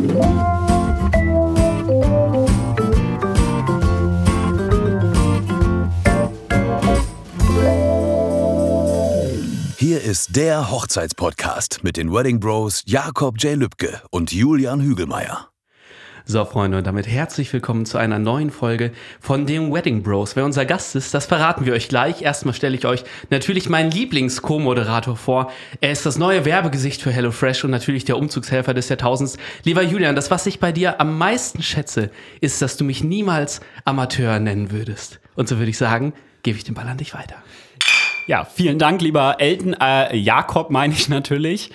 Hier ist der Hochzeitspodcast mit den Wedding Bros Jakob J. Lübke und Julian Hügelmeier. So, Freunde, und damit herzlich willkommen zu einer neuen Folge von den Wedding Bros. Wer unser Gast ist, das verraten wir euch gleich. Erstmal stelle ich euch natürlich meinen Lieblings-Co-Moderator vor. Er ist das neue Werbegesicht für HelloFresh und natürlich der Umzugshelfer des Jahrtausends. Lieber Julian, das, was ich bei dir am meisten schätze, ist, dass du mich niemals Amateur nennen würdest. Und so würde ich sagen, gebe ich den Ball an dich weiter. Ja, vielen Dank, lieber Elton. Äh, Jakob meine ich natürlich.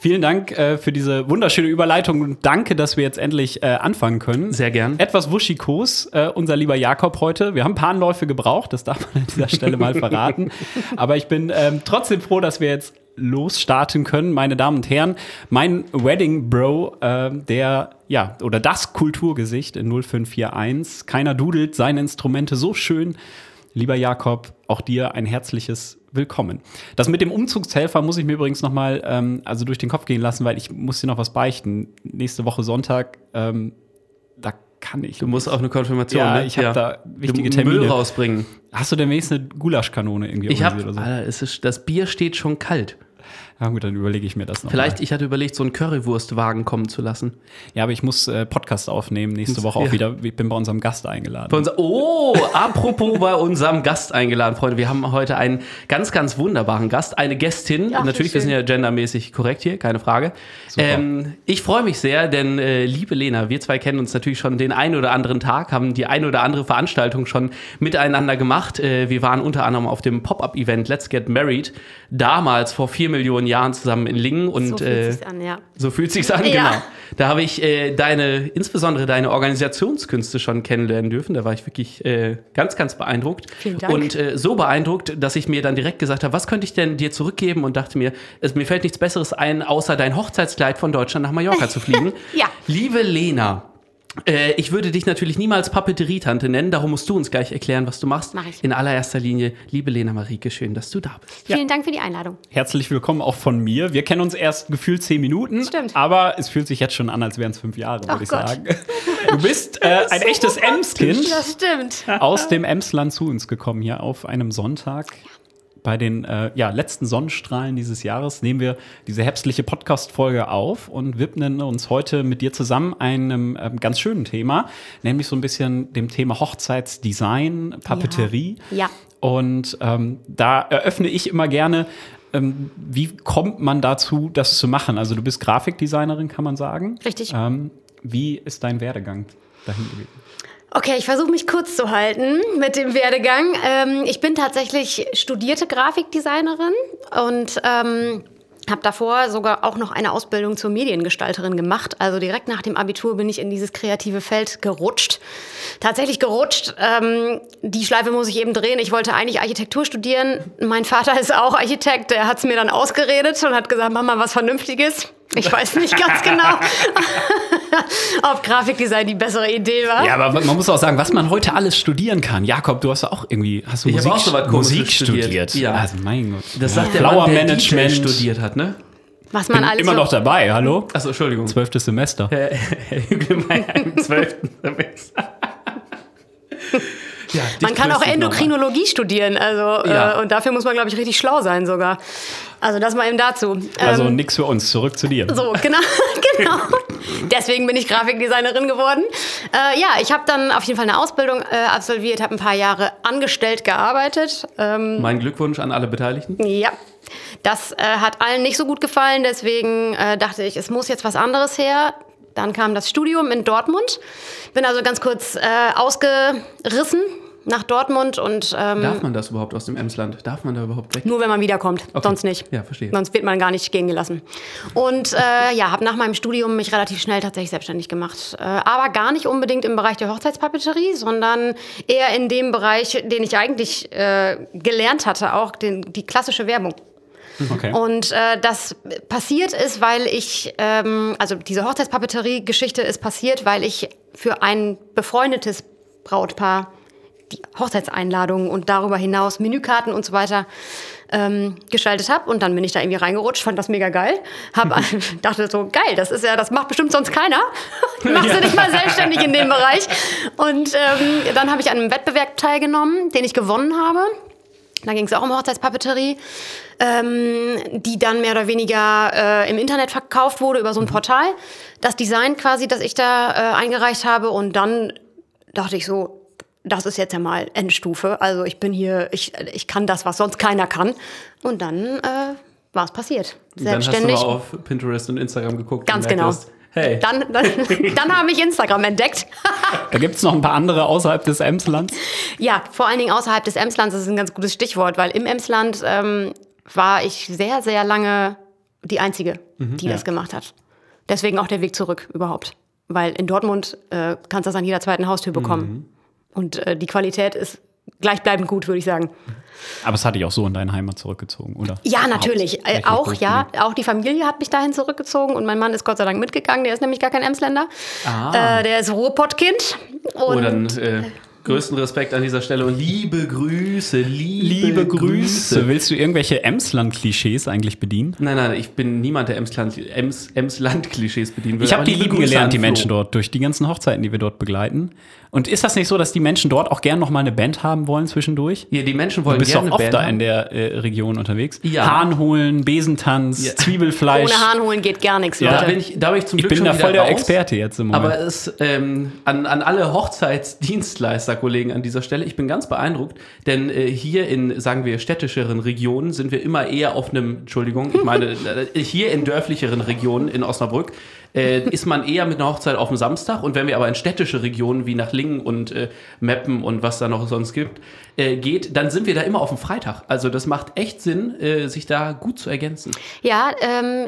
Vielen Dank äh, für diese wunderschöne Überleitung und danke, dass wir jetzt endlich äh, anfangen können. Sehr gern. Etwas wuschikos, äh, unser lieber Jakob heute. Wir haben ein paar Anläufe gebraucht, das darf man an dieser Stelle mal verraten. Aber ich bin ähm, trotzdem froh, dass wir jetzt losstarten können, meine Damen und Herren. Mein Wedding Bro, äh, der, ja, oder das Kulturgesicht in 0541. Keiner dudelt seine Instrumente so schön. Lieber Jakob, auch dir ein herzliches Willkommen. Das mit dem Umzugshelfer muss ich mir übrigens noch mal ähm, also durch den Kopf gehen lassen, weil ich muss dir noch was beichten. Nächste Woche Sonntag, ähm, da kann ich. Du musst auch eine Konfirmation, ja, ne? ich habe da wichtige Termine. Müll rausbringen. Hast du wenigstens eine Gulaschkanone irgendwie Ich habe, so? Alter, es ist, das Bier steht schon kalt. Ja gut, dann überlege ich mir das noch. Vielleicht, Mal. ich hatte überlegt, so einen Currywurstwagen kommen zu lassen. Ja, aber ich muss äh, Podcast aufnehmen nächste Woche auch Ja. wieder. Ich bin bei unserem Gast eingeladen. Bei unser, oh, apropos bei unserem Gast eingeladen, Freunde. Wir haben heute einen ganz, ganz wunderbaren Gast, eine Gästin. Wie Natürlich, wir sind ja gendermäßig korrekt hier, keine Frage. Ähm, ich freue mich sehr, denn äh, liebe Lena, wir zwei kennen uns natürlich schon den einen oder anderen Tag, haben die eine oder andere Veranstaltung schon miteinander gemacht. Äh, wir waren unter anderem auf dem Pop-Up-Event Let's Get Married, damals vor vier Millionen Jahren zusammen in Lingen. Und, So fühlt äh, sich's an, ja. so fühlt sich's an, Ja. genau. Da habe ich äh, deine, insbesondere deine Organisationskünste schon kennenlernen dürfen. Da war ich wirklich äh, ganz, ganz beeindruckt. Vielen Dank. Und äh, so beeindruckt, dass ich mir dann direkt gesagt habe, was könnte ich denn dir zurückgeben? Und dachte mir, es, mir fällt nichts Besseres ein, außer dein Hochzeitskleid von Deutschland nach Mallorca zu fliegen. Ja. Liebe Lena, äh, ich würde dich natürlich niemals Papeterietante nennen, darum musst du uns gleich erklären, was du machst. Mach ich. In allererster Linie, liebe Lena Marieke, schön, dass du da bist. Vielen Dank für die Einladung. Herzlich willkommen auch von mir. Wir kennen uns erst gefühlt zehn Minuten, Stimmt. aber es fühlt sich jetzt schon an, als wären es fünf Jahre, würde Ach ich Gott. sagen. Du bist äh, ein echtes Emskind Das stimmt. aus dem Emsland zu uns gekommen hier auf einem Sonntag. Bei den äh, ja, letzten Sonnenstrahlen dieses Jahres nehmen wir diese herbstliche Podcast-Folge auf und widmen uns heute mit dir zusammen einem ähm, ganz schönen Thema, nämlich so ein bisschen dem Thema Hochzeitsdesign, Papeterie. Ja. Und ähm, da eröffne ich immer gerne, ähm, wie kommt man dazu, das zu machen? Also du bist Grafikdesignerin, kann man sagen. Richtig. Ähm, wie ist dein Werdegang dahin gewesen? Okay, ich versuche mich kurz zu halten mit dem Werdegang. Ähm, ich bin tatsächlich studierte Grafikdesignerin und ähm, habe davor sogar auch noch eine Ausbildung zur Mediengestalterin gemacht. Also direkt nach dem Abitur bin ich in dieses kreative Feld gerutscht. Tatsächlich gerutscht. Ähm, die Schleife muss ich eben drehen. Ich wollte eigentlich Architektur studieren. Mein Vater ist auch Architekt. Der hat es mir dann ausgeredet und hat gesagt, mach mal was Vernünftiges. Ich weiß nicht ganz genau, ob Grafikdesign die bessere Idee war. Ja, aber man muss auch sagen, was man heute alles studieren kann. Jakob, du hast auch irgendwie, hast du Ich Musik, auch so was Musik studiert? studiert. Ja. Also mein Gott. Das sagt der Flower Mann, der Management. DJ studiert hat, ne? Was man Bin alles immer so noch dabei, hallo? Achso, Entschuldigung. Zwölftes Semester. Herr, Hügelmeier im 12. Semester. Ja, Man kann auch. Endokrinologie studieren, also Ja. äh, und dafür muss man, glaube ich, richtig schlau sein sogar. Also das mal eben dazu. Also Ähm, nix für uns, zurück zu dir. so, genau, genau. Deswegen bin ich Grafikdesignerin geworden. Äh, ja, ich habe dann auf jeden Fall eine Ausbildung äh, absolviert, habe ein paar Jahre angestellt gearbeitet. Ähm, Mein Glückwunsch an alle Beteiligten. ja, das äh, hat allen nicht so gut gefallen, deswegen äh, dachte ich, es muss jetzt was anderes her. Dann kam das Studium in Dortmund. Bin also ganz kurz äh, ausgerissen nach Dortmund und ähm, Darf man das überhaupt aus dem Emsland? Darf man da überhaupt weg? nur wenn man wiederkommt, sonst nicht. Ja, verstehe. Sonst wird man gar nicht gehen gelassen. Und äh, ja, habe nach meinem Studium mich relativ schnell tatsächlich selbstständig gemacht. Äh, aber gar nicht unbedingt im Bereich der Hochzeitspapeterie, sondern eher in dem Bereich, den ich eigentlich äh, gelernt hatte, auch den, die klassische Werbung. Okay. Und äh, das passiert ist, weil ich, ähm, also diese Hochzeitspapeterie-Geschichte ist passiert, weil ich für ein befreundetes Brautpaar die Hochzeitseinladungen und darüber hinaus Menükarten und so weiter ähm, gestaltet habe. Und dann bin ich da irgendwie reingerutscht, fand das mega geil. Hab, dachte so, geil, das ist ja, das macht bestimmt sonst keiner. Machst du dich mal selbstständig in dem Bereich. Und ähm, dann habe ich an einem Wettbewerb teilgenommen, den ich gewonnen habe. Da ging es auch um Hochzeitspapeterie, ähm, die dann mehr oder weniger äh, im Internet verkauft wurde über so ein Portal. Das Design quasi, das ich da äh, eingereicht habe. Und dann dachte ich so, das ist jetzt ja mal Endstufe. Also ich bin hier, ich, ich kann das, was sonst keiner kann. Und dann äh, war es passiert. Selbstständig. Dann hast du mal auf Pinterest und Instagram geguckt. Ganz genau. Hast, hey. Dann, dann, dann habe ich Instagram entdeckt. da gibt es noch ein paar andere außerhalb des Emslands. Ja, vor allen Dingen außerhalb des Emslands das ist ein ganz gutes Stichwort, weil im Emsland ähm, war ich sehr, sehr lange die Einzige, die mhm, das ja. gemacht hat. Deswegen auch der Weg zurück überhaupt. Weil in Dortmund äh, kannst du das an jeder zweiten Haustür bekommen. Mhm. Und äh, die Qualität ist gleichbleibend gut, würde ich sagen. Aber es hat dich auch so in deine Heimat zurückgezogen, oder? Ja, natürlich. Äh, auch, ja. Auch die Familie hat mich dahin zurückgezogen und mein Mann ist Gott sei Dank mitgegangen. Der ist nämlich gar kein Emsländer. Ah. Äh, der ist Ruhrpottkind. Oh, dann äh, Größten Respekt an dieser Stelle und liebe Grüße, liebe, liebe Grüße. Grüße. Willst du irgendwelche Emsland-Klischees eigentlich bedienen? Nein, nein, ich bin niemand, der Emsland-Klischees Ems, bedienen will. Ich habe die lieben gelernt, die Menschen dort, durch die ganzen Hochzeiten, die wir dort begleiten. Und ist das nicht so, dass die Menschen dort auch gern noch mal eine Band haben wollen zwischendurch? Ja, die Menschen wollen gerne Du bist gerne doch oft da in der äh, Region unterwegs. Ja. Hahn holen, Besentanz, ja. Zwiebelfleisch. Ohne Hahn holen geht gar nichts, ja. Da bin ich, da bin ich zum Glück Ich bin da voll der raus. Experte jetzt im Moment. Aber es, ähm, an, an alle Hochzeitsdienstleister-Kollegen an dieser Stelle, ich bin ganz beeindruckt, denn äh, hier in, sagen wir, städtischeren Regionen sind wir immer eher auf einem, Entschuldigung, ich meine, äh, hier in dörflicheren Regionen in Osnabrück äh, ist man eher mit einer Hochzeit auf dem Samstag. Und wenn wir aber in städtische Regionen wie nach Lingen und äh, Meppen und was da noch sonst gibt, äh, geht, dann sind wir da immer auf dem Freitag. Also das macht echt Sinn, äh, sich da gut zu ergänzen. Ja, ähm,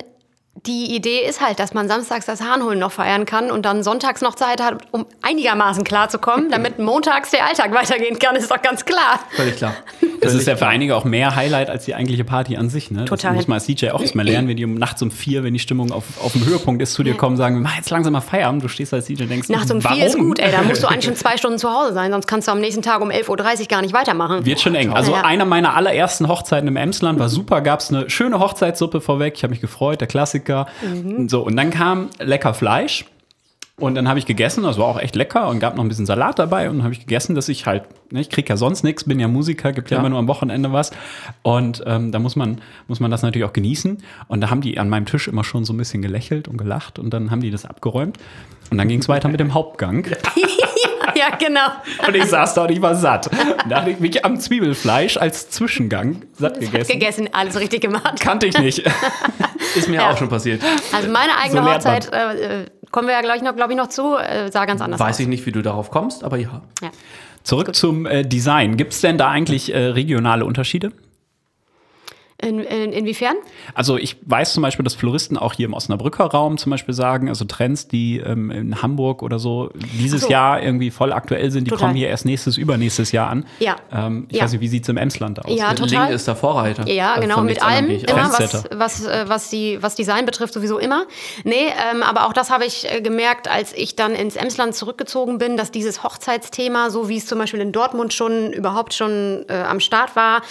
die Idee ist halt, dass man samstags das Hahnholen noch feiern kann und dann sonntags noch Zeit hat, um einigermaßen klarzukommen, damit montags der Alltag weitergehen kann, ist doch ganz klar. Völlig klar. Das ist ja für einige auch mehr Highlight als die eigentliche Party an sich. Ne? Total. Das muss man als DJ auch erstmal lernen, wenn die um, nachts um vier, wenn die Stimmung auf, auf dem Höhepunkt ist, zu dir kommen, sagen, mach jetzt langsam mal Feierabend. Du stehst als DJ und denkst, nachts um vier ist gut, ey, da musst du eigentlich schon zwei Stunden zu Hause sein, sonst kannst du am nächsten Tag um 11.30 Uhr gar nicht weitermachen. Wird schon eng. Also ja. einer meiner allerersten Hochzeiten im Emsland war super, gab es eine schöne Hochzeitssuppe vorweg. Ich habe mich gefreut, der Klassiker. Mhm. So, und dann kam lecker Fleisch. Und dann habe ich gegessen, das war auch echt lecker und gab noch ein bisschen Salat dabei. Und dann habe ich gegessen, dass ich halt, ne, ich kriege ja sonst nichts, bin ja Musiker, gibt ja, ja. immer nur am Wochenende was. Und ähm, da muss man, muss man das natürlich auch genießen. Und da haben die an meinem Tisch immer schon so ein bisschen gelächelt und gelacht. Und dann haben die das abgeräumt und dann ging es weiter mit dem Hauptgang. ja, genau. Und ich saß da und ich war satt. Da habe ich mich am Zwiebelfleisch als Zwischengang satt gegessen. gegessen, alles richtig gemacht. Kannte ich nicht. Ist mir ja. auch schon passiert. Also meine eigene so Hochzeit, äh, kommen wir ja gleich noch, glaube ich, noch zu, äh, sah ganz anders Weiß aus. ich nicht, wie du darauf kommst, aber ja. ja. Zurück zum äh, Design. Gibt es denn da eigentlich äh, regionale Unterschiede? In, in, inwiefern? Also ich weiß zum Beispiel, dass Floristen auch hier im Osnabrücker Raum zum Beispiel sagen, also Trends, die ähm, in Hamburg oder so dieses so. Jahr irgendwie voll aktuell sind, die total. kommen hier erst nächstes, übernächstes Jahr an. Ja. Ähm, ich ja. weiß nicht, wie sieht es im Emsland aus? Ja, total. Lingen ist der Vorreiter. Ja, also genau, mit allem, immer, was, was, äh, was, die, was Design betrifft, sowieso immer. Nee, ähm, aber auch das habe ich äh, gemerkt, als ich dann ins Emsland zurückgezogen bin, dass dieses Hochzeitsthema, so wie es zum Beispiel in Dortmund schon überhaupt schon äh, am Start war,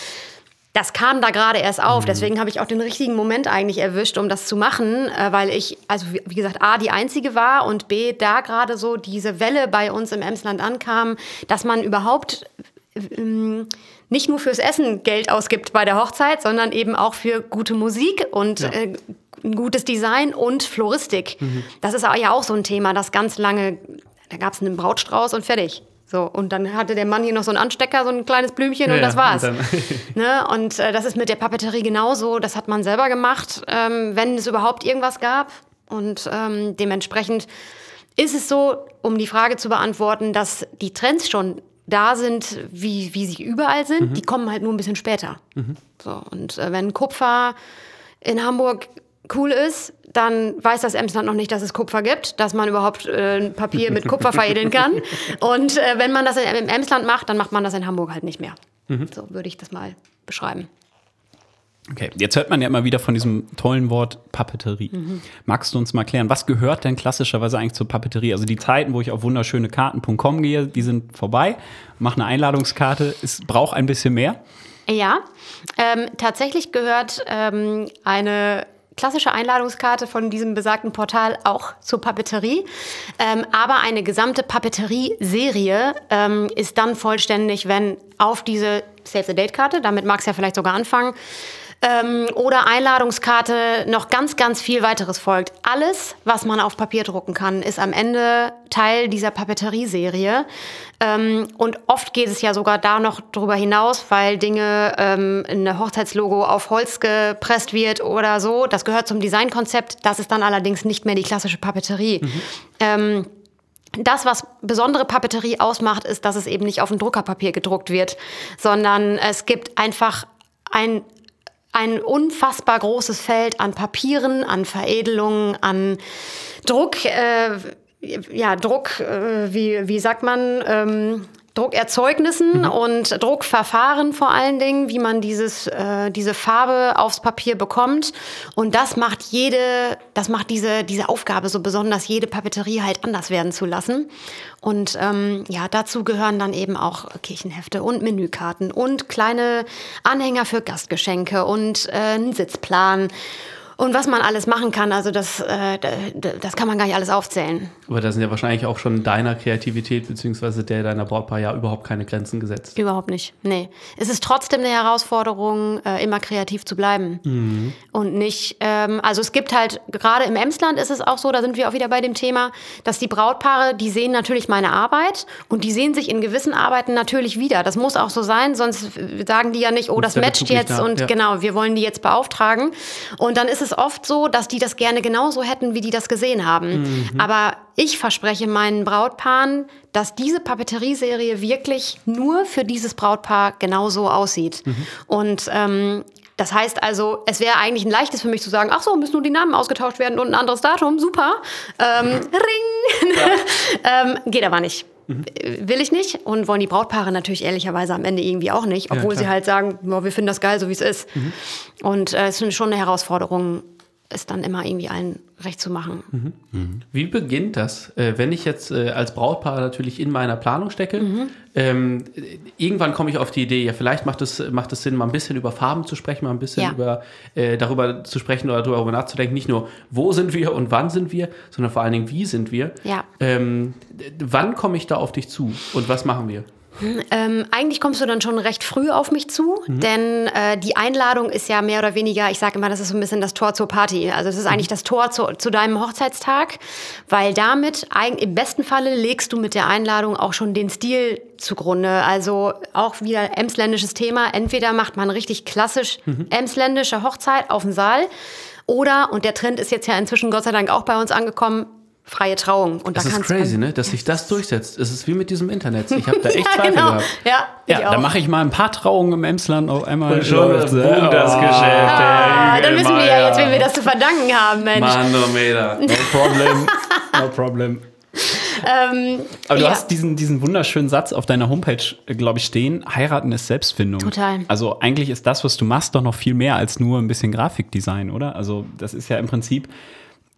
das kam da gerade erst auf. Mhm. Deswegen habe ich auch den richtigen Moment eigentlich erwischt, um das zu machen, äh, weil ich, also wie gesagt, A, die Einzige war und B, da gerade so diese Welle bei uns im Emsland ankam, dass man überhaupt ähm, nicht nur fürs Essen Geld ausgibt bei der Hochzeit, sondern eben auch für gute Musik und ja. äh, ein gutes Design und Floristik. Mhm. Das ist ja auch so ein Thema, das ganz lange, da gab es einen Brautstrauß und fertig. So, und dann hatte der Mann hier noch so einen Anstecker, so ein kleines Blümchen ja, und das war's. Und, ne? und äh, das ist mit der Papeterie genauso. Das hat man selber gemacht, ähm, wenn es überhaupt irgendwas gab. Und ähm, dementsprechend ist es so, um die Frage zu beantworten, dass die Trends schon da sind, wie, wie sie überall sind. Mhm. Die kommen halt nur ein bisschen später. Mhm. So, und äh, wenn Kupfer in Hamburg cool ist, dann weiß das Emsland noch nicht, dass es Kupfer gibt, dass man überhaupt äh, Papier mit Kupfer veredeln kann. Und äh, wenn man das im Emsland macht, dann macht man das in Hamburg halt nicht mehr. Mhm. So würde ich das mal beschreiben. Okay, jetzt hört man ja immer wieder von diesem tollen Wort Papeterie. Mhm. Magst du uns mal klären, was gehört denn klassischerweise eigentlich zur Papeterie? Also die Zeiten, wo ich auf wunderschönekarten.com gehe, die sind vorbei. Mach eine Einladungskarte, es braucht ein bisschen mehr. Ja, ähm, tatsächlich gehört ähm, eine klassische Einladungskarte von diesem besagten Portal auch zur Papeterie. Ähm, aber eine gesamte Papeterie-Serie ähm, ist dann vollständig, wenn auf diese Save the Date-Karte, damit mag es ja vielleicht sogar anfangen, ähm, oder Einladungskarte noch ganz, ganz viel weiteres folgt. Alles, was man auf Papier drucken kann, ist am Ende Teil dieser Papeterie-Serie. Ähm, und oft geht es ja sogar da noch drüber hinaus, weil Dinge, ähm, ein Hochzeitslogo auf Holz gepresst wird oder so. Das gehört zum Designkonzept. Das ist dann allerdings nicht mehr die klassische Papeterie. Mhm. Ähm, das, was besondere Papeterie ausmacht, ist, dass es eben nicht auf dem Druckerpapier gedruckt wird, sondern es gibt einfach ein ein unfassbar großes Feld an Papieren, an Veredelungen, an Druck, äh, ja, Druck, äh, wie, wie sagt man, ähm, Druckerzeugnissen mhm. und Druckverfahren vor allen Dingen, wie man dieses, äh, diese Farbe aufs Papier bekommt. Und das macht jede, das macht diese, diese Aufgabe so besonders, jede Papeterie halt anders werden zu lassen. Und ähm, ja, dazu gehören dann eben auch Kirchenhefte und Menükarten und kleine Anhänger für Gastgeschenke und äh, ein Sitzplan und was man alles machen kann, also das, äh, das kann man gar nicht alles aufzählen. Aber da sind ja wahrscheinlich auch schon deiner Kreativität bzw. der deiner Brautpaar ja überhaupt keine Grenzen gesetzt. Überhaupt nicht, nee. Es ist trotzdem eine Herausforderung, äh, immer kreativ zu bleiben. Mhm. Und nicht, ähm, also es gibt halt, gerade im Emsland ist es auch so, da sind wir auch wieder bei dem Thema, dass die Brautpaare, die sehen natürlich meine Arbeit und die sehen sich in gewissen Arbeiten natürlich wieder. Das muss auch so sein, sonst sagen die ja nicht, oh, das matcht jetzt und ja. genau, wir wollen die jetzt beauftragen. Und dann ist es es oft so, dass die das gerne genauso hätten, wie die das gesehen haben. Mhm. Aber ich verspreche meinen Brautpaaren, dass diese Papeterieserie wirklich nur für dieses Brautpaar genauso aussieht. Mhm. Und ähm, das heißt also, es wäre eigentlich ein leichtes für mich zu sagen, ach so, müssen nur die Namen ausgetauscht werden und ein anderes Datum, super. Ähm, Ring! Ja. ähm, geht aber nicht. Mhm. Will ich nicht und wollen die Brautpaare natürlich ehrlicherweise am Ende irgendwie auch nicht, obwohl ja, sie halt sagen, wir finden das geil, so wie es ist. Mhm. Und äh, es ist schon eine Herausforderung, es dann immer irgendwie allen recht zu machen. Mhm. Mhm. Wie beginnt das? Äh, wenn ich jetzt äh, als Brautpaar natürlich in meiner Planung stecke, mhm. ähm, irgendwann komme ich auf die Idee, ja, vielleicht macht es, macht es Sinn, mal ein bisschen über Farben zu sprechen, mal ein bisschen ja. über, äh, darüber zu sprechen oder darüber nachzudenken, nicht nur, wo sind wir und wann sind wir, sondern vor allen Dingen, wie sind wir. Ja. Ähm, wann komme ich da auf dich zu und was machen wir? Ähm, eigentlich kommst du dann schon recht früh auf mich zu, mhm. denn äh, die Einladung ist ja mehr oder weniger, ich sage immer, das ist so ein bisschen das Tor zur Party. Also es ist mhm. eigentlich das Tor zu, zu, deinem Hochzeitstag, weil damit im besten Falle legst du mit der Einladung auch schon den Stil zugrunde. Also auch wieder emsländisches Thema. Entweder macht man richtig klassisch mhm. emsländische Hochzeit auf dem Saal oder, und der Trend ist jetzt ja inzwischen Gott sei Dank auch bei uns angekommen, freie Trauung. Und das da ist crazy, ne? dass sich das durchsetzt. Es ist wie mit diesem Internet. Ich habe da echt ja, Zweifel genau. gehabt. Ja, ja da mache ich mal ein paar Trauungen im Emsland auf einmal. Und schon das, boom, das oh. Geschäft. Ah, dann wissen wir ja jetzt, wem wir das zu verdanken haben, Mensch. Manometer. No problem. No problem. Ähm, Aber du ja. hast diesen, diesen wunderschönen Satz auf deiner Homepage, glaube ich, stehen: Heiraten ist Selbstfindung. Total. Also eigentlich ist das, was du machst, doch noch viel mehr als nur ein bisschen Grafikdesign, oder? Also das ist ja im Prinzip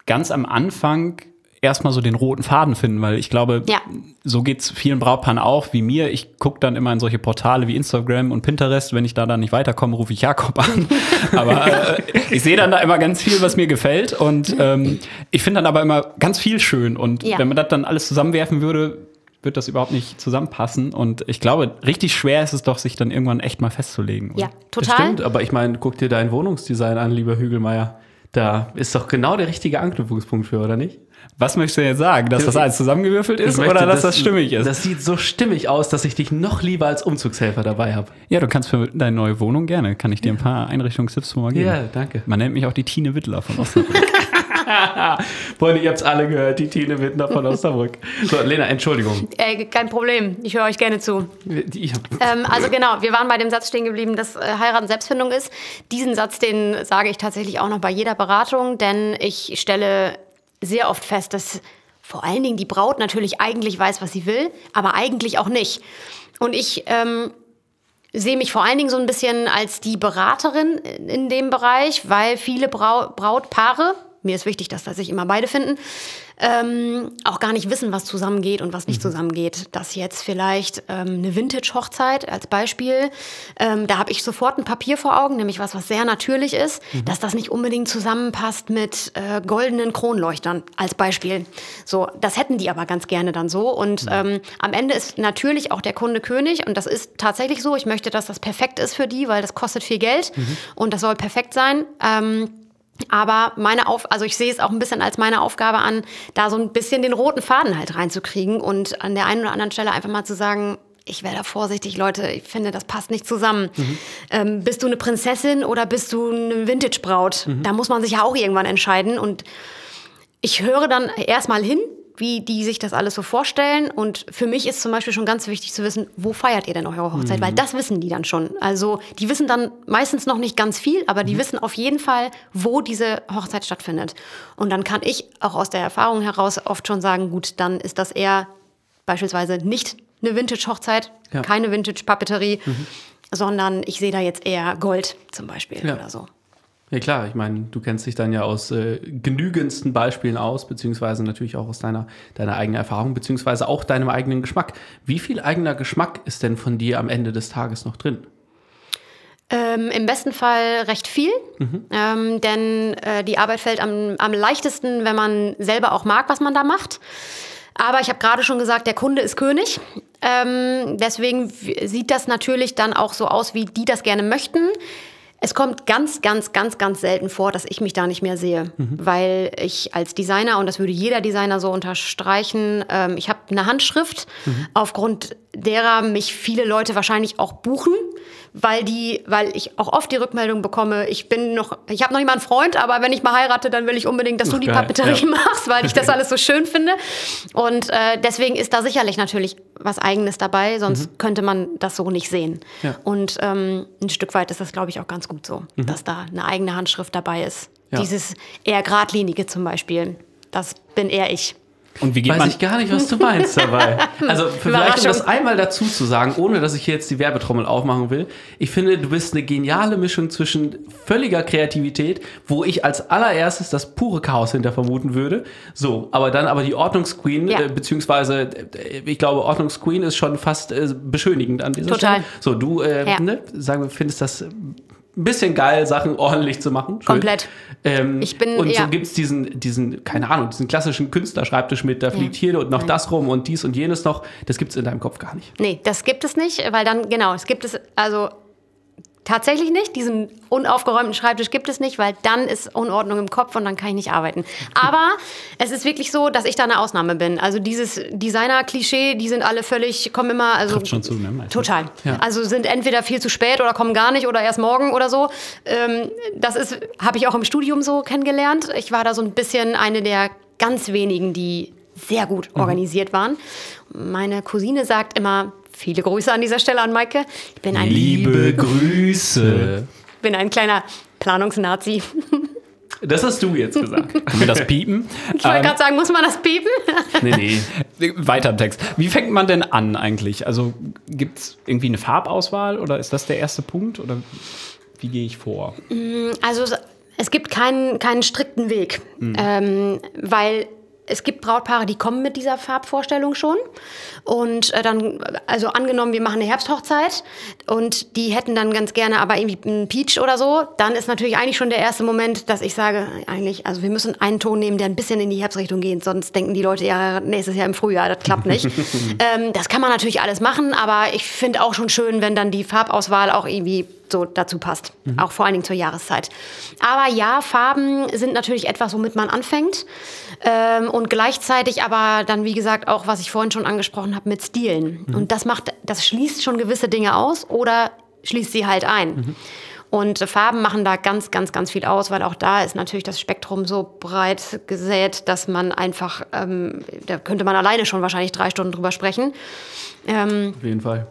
ganz am Anfang erstmal so den roten Faden finden, weil ich glaube, ja. so geht's vielen Brautpaaren auch wie mir. Ich gucke dann immer in solche Portale wie Instagram und Pinterest. Wenn ich da dann nicht weiterkomme, rufe ich Jakob an. aber äh, ich sehe dann da immer ganz viel, was mir gefällt. Und ähm, ich finde dann aber immer ganz viel schön. Und ja. wenn man das dann alles zusammenwerfen würde, wird das überhaupt nicht zusammenpassen. Und ich glaube, richtig schwer ist es doch, sich dann irgendwann echt mal festzulegen. Oder? Ja, total. Das stimmt, aber ich meine, guck dir dein Wohnungsdesign an, lieber Hügelmeier. Da ist doch genau der richtige Anknüpfungspunkt für, oder nicht? Was möchtest du jetzt sagen? Dass das alles zusammengewürfelt ist möchte, oder dass das, das, stimmig ist? Das sieht so stimmig aus, dass ich dich noch lieber als Umzugshelfer dabei habe. Ja, du kannst für deine neue Wohnung gerne, kann ich dir ein paar Einrichtungstipps mal geben. Ja, danke. Man nennt mich auch die Tine Wittler von Osnabrück. Freunde, ihr habt es alle gehört, die Tine Wittler von Osnabrück. So, Lena, Entschuldigung. Äh, kein Problem, ich höre euch gerne zu. Ähm, also genau, wir waren bei dem Satz stehen geblieben, dass äh, Heiraten Selbstfindung ist. Diesen Satz, den sage ich tatsächlich auch noch bei jeder Beratung, denn ich stelle sehr oft fest, dass vor allen Dingen die Braut natürlich eigentlich weiß, was sie will, aber eigentlich auch nicht. Und ich ähm, sehe mich vor allen Dingen so ein bisschen als die Beraterin in dem Bereich, weil viele Brau Brautpaare mir ist wichtig, dass, dass sich immer beide finden, ähm, auch gar nicht wissen, was zusammengeht und was nicht zusammengeht. Dass jetzt vielleicht ähm, eine Vintage-Hochzeit als Beispiel, ähm, da habe ich sofort ein Papier vor Augen, nämlich was, was sehr natürlich ist, dass das nicht unbedingt zusammenpasst mit äh, goldenen Kronleuchtern als Beispiel. So, das hätten die aber ganz gerne dann so. Und ähm, am Ende ist natürlich auch der Kunde König und das ist tatsächlich so. Ich möchte, dass das perfekt ist für die, weil das kostet viel Geld und das soll perfekt sein. Aber meine Auf, also ich sehe es auch ein bisschen als meine Aufgabe an, da so ein bisschen den roten Faden halt reinzukriegen und an der einen oder anderen Stelle einfach mal zu sagen, ich wäre da vorsichtig, Leute, ich finde, das passt nicht zusammen. Ähm, bist du eine Prinzessin oder bist du eine Vintage-Braut? Da muss man sich ja auch irgendwann entscheiden. Und ich höre dann erstmal hin, wie die sich das alles so vorstellen. Und für mich ist zum Beispiel schon ganz wichtig zu wissen, wo feiert ihr denn eure Hochzeit? Weil das wissen die dann schon. Also die wissen dann meistens noch nicht ganz viel, aber die wissen auf jeden Fall, wo diese Hochzeit stattfindet. Und dann kann ich auch aus der Erfahrung heraus oft schon sagen, gut, dann ist das eher beispielsweise nicht eine Vintage-Hochzeit, Ja. keine Vintage-Papeterie, sondern ich sehe da jetzt eher Gold zum Beispiel Ja. oder so. Ja klar, ich meine, du kennst dich dann ja aus äh, genügendsten Beispielen aus, beziehungsweise natürlich auch aus deiner, deiner eigenen Erfahrung, beziehungsweise auch deinem eigenen Geschmack. Wie viel eigener Geschmack ist denn von dir am Ende des Tages noch drin? Ähm, Im besten Fall recht viel, ähm, denn äh, die Arbeit fällt am, am leichtesten, wenn man selber auch mag, was man da macht. Aber ich habe gerade schon gesagt, der Kunde ist König. Ähm, deswegen sieht das natürlich dann auch so aus, wie die das gerne möchten. Es kommt ganz, ganz, ganz, ganz selten vor, dass ich mich da nicht mehr sehe, weil ich als Designer, und das würde jeder Designer so unterstreichen, ähm, ich habe eine Handschrift, aufgrund derer mich viele Leute wahrscheinlich auch buchen, weil die, weil ich auch oft die Rückmeldung bekomme, ich bin noch, ich habe noch nicht mal einen Freund, aber wenn ich mal heirate, dann will ich unbedingt, dass du die geil, Papeterie ja. machst, weil ich das alles so schön finde. Und äh, deswegen ist da sicherlich natürlich was Eigenes dabei, sonst könnte man das so nicht sehen. Ja. Und ähm, ein Stück weit ist das, glaube ich, auch ganz gut so, dass da eine eigene Handschrift dabei ist. Ja. Dieses eher geradlinige zum Beispiel, das bin eher ich. Und wie geht Weiß man. ich gar nicht, was du meinst dabei. Also vielleicht, um das einmal dazu zu sagen, ohne dass ich hier jetzt die Werbetrommel aufmachen will. Ich finde, du bist eine geniale Mischung zwischen völliger Kreativität, wo ich als allererstes das pure Chaos hinter vermuten würde. So, aber dann aber die Ordnungsqueen, Ja. äh, beziehungsweise äh, ich glaube, Ordnungsqueen ist schon fast äh, beschönigend an dieser Total. Stelle. So, du äh, Ja. ne, sagen wir, findest das ein bisschen geil, Sachen ordentlich zu machen. Schön. Komplett. Ähm, Ich bin- und so ja. gibt es diesen, diesen, keine Ahnung, diesen klassischen Künstlerschreibtisch mit, da fliegt hier und noch Nein. das rum und dies und jenes noch. Das gibt es in deinem Kopf gar nicht. Nee, das gibt es nicht, weil dann, genau, es gibt es, also tatsächlich nicht. Diesen unaufgeräumten Schreibtisch gibt es nicht, weil dann ist Unordnung im Kopf und dann kann ich nicht arbeiten. Aber es ist wirklich so, dass ich da eine Ausnahme bin. Also dieses Designer-Klischee, die sind alle völlig, kommen immer, also Trifft schon zu, ne, meistens. Total. Ja. Also sind entweder viel zu spät oder kommen gar nicht oder erst morgen oder so. Ähm, das ist, habe ich auch im Studium so kennengelernt. Ich war da so ein bisschen eine der ganz wenigen, die sehr gut Mhm. organisiert waren. Meine Cousine sagt immer, viele Grüße an dieser Stelle an Maike. Ich bin ein, Liebe Grüße. bin ein kleiner Planungsnazi. Das hast du jetzt gesagt. Können wir das piepen? Ich wollte Ähm, gerade sagen, muss man das piepen? nee, nee. Weiter im Text. Wie fängt man denn an eigentlich? Also gibt es irgendwie eine Farbauswahl oder ist das der erste Punkt? Oder wie gehe ich vor? Also es- es gibt keinen, keinen strikten Weg, ähm, weil es gibt Brautpaare, die kommen mit dieser Farbvorstellung schon. Und äh, dann, also angenommen, wir machen eine Herbsthochzeit und die hätten dann ganz gerne aber irgendwie einen Peach oder so, dann ist natürlich eigentlich schon der erste Moment, dass ich sage, eigentlich, also wir müssen einen Ton nehmen, der ein bisschen in die Herbstrichtung geht, sonst denken die Leute ja nächstes Jahr im Frühjahr, das klappt nicht. ähm, das kann man natürlich alles machen, aber ich finde auch schon schön, wenn dann die Farbauswahl auch irgendwie so dazu passt. Auch vor allen Dingen zur Jahreszeit. Aber ja, Farben sind natürlich etwas, womit man anfängt. Ähm, und gleichzeitig aber dann, wie gesagt, auch, was ich vorhin schon angesprochen habe, mit Stilen. Und das macht, das schließt schon gewisse Dinge aus oder schließt sie halt ein. Und äh, Farben machen da ganz, ganz, ganz viel aus, weil auch da ist natürlich das Spektrum so breit gesät, dass man einfach, ähm, da könnte man alleine schon wahrscheinlich drei Stunden drüber sprechen. Ähm, Auf jeden Fall.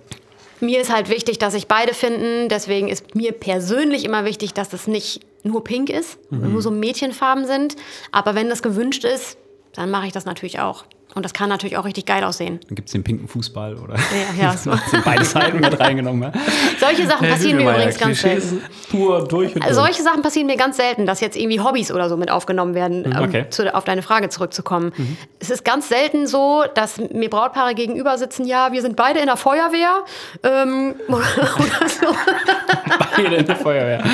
Mir ist halt wichtig, dass sich beide finden. Deswegen ist mir persönlich immer wichtig, dass das nicht nur pink ist, nur so Mädchenfarben sind. Aber wenn das gewünscht ist, dann mache ich das natürlich auch. Und das kann natürlich auch richtig geil aussehen. Dann gibt es den pinken Fußball oder Ja, ja, so. sind beide Seiten mit reingenommen. Ja? Solche Sachen passieren mir übrigens ganz selten. Pur durch und durch. Solche Sachen passieren mir ganz selten, dass jetzt irgendwie Hobbys oder so mit aufgenommen werden, um okay. zu, auf deine Frage zurückzukommen. Es ist ganz selten so, dass mir Brautpaare gegenüber sitzen, ja, wir sind beide in der Feuerwehr ähm, oder so. Beide in der Feuerwehr.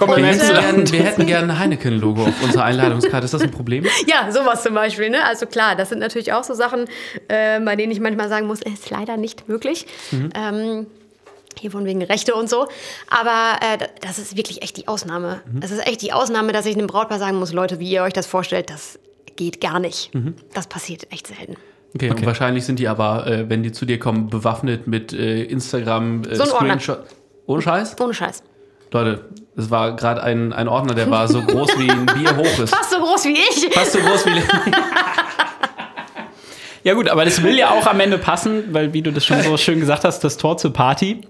Und, im wir, hätten gern, wir hätten gerne ein Heineken-Logo auf unserer Einladungskarte. Ist das ein Problem? Ja, sowas zum Beispiel. Ne? Also klar, das sind natürlich auch so Sachen, äh, bei denen ich manchmal sagen muss, ist leider nicht möglich. Ähm, hier von wegen Rechte und so. Aber äh, das ist wirklich echt die Ausnahme. Das ist echt die Ausnahme, dass ich einem Brautpaar sagen muss, Leute, wie ihr euch das vorstellt, das geht gar nicht. Das passiert echt selten. Okay, Und wahrscheinlich sind die aber, äh, wenn die zu dir kommen, bewaffnet mit äh, Instagram äh, So. Screenshot. Ohne Scheiß? Ohne Scheiß. Leute, es war gerade ein, ein Ordner, der war so groß wie ein Bier hoch ist. Fast so groß wie ich. Fast so groß wie. Ja gut, aber das will ja auch am Ende passen, weil wie du das schon so schön gesagt hast, das Tor zur Party.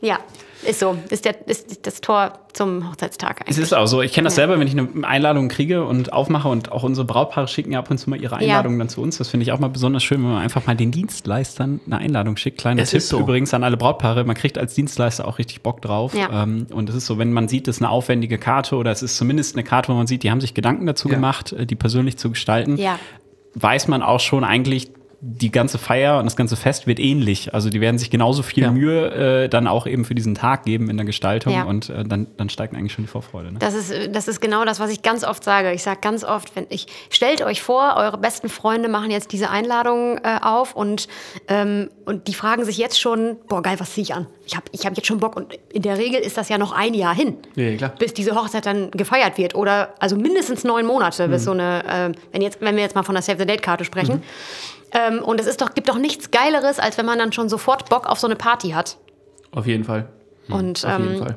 Ja, ist so. Ist, der, ist das Tor zum Hochzeitstag Es eigentlich. ist auch so. Ich kenne das Ja. selber, wenn ich eine Einladung kriege und aufmache und auch unsere Brautpaare schicken ja ab und zu mal ihre Einladungen dann zu uns. Das finde ich auch mal besonders schön, wenn man einfach mal den Dienstleistern eine Einladung schickt. Kleiner Es Tipp ist so. übrigens an alle Brautpaare. Man kriegt als Dienstleister auch richtig Bock drauf. Ja. Ähm, und es ist so, wenn man sieht, es ist eine aufwendige Karte oder es ist zumindest eine Karte, wo man sieht, die haben sich Gedanken dazu Ja. gemacht, äh, die persönlich zu gestalten, Ja. weiß man auch schon eigentlich, die ganze Feier und das ganze Fest wird ähnlich. Also die werden sich genauso viel Ja. Mühe äh, dann auch eben für diesen Tag geben in der Gestaltung Ja. und äh, dann, dann steigt eigentlich schon die Vorfreude. Ne? Das ist, das ist genau das, was ich ganz oft sage. Ich sage ganz oft, wenn ich stellt euch vor, eure besten Freunde machen jetzt diese Einladung äh, auf und, ähm, und die fragen sich jetzt schon, boah geil, was ziehe ich an? Ich habe ich hab jetzt schon Bock und in der Regel ist das ja noch ein Jahr hin, Ja, klar. bis diese Hochzeit dann gefeiert wird oder also mindestens neun Monate, bis so eine, äh, wenn jetzt, wenn wir jetzt mal von der Save the Date Karte sprechen. Ähm, und es ist doch, gibt doch nichts Geileres, als wenn man dann schon sofort Bock auf so eine Party hat. Auf jeden Fall. Und Auf jeden ähm, Fall.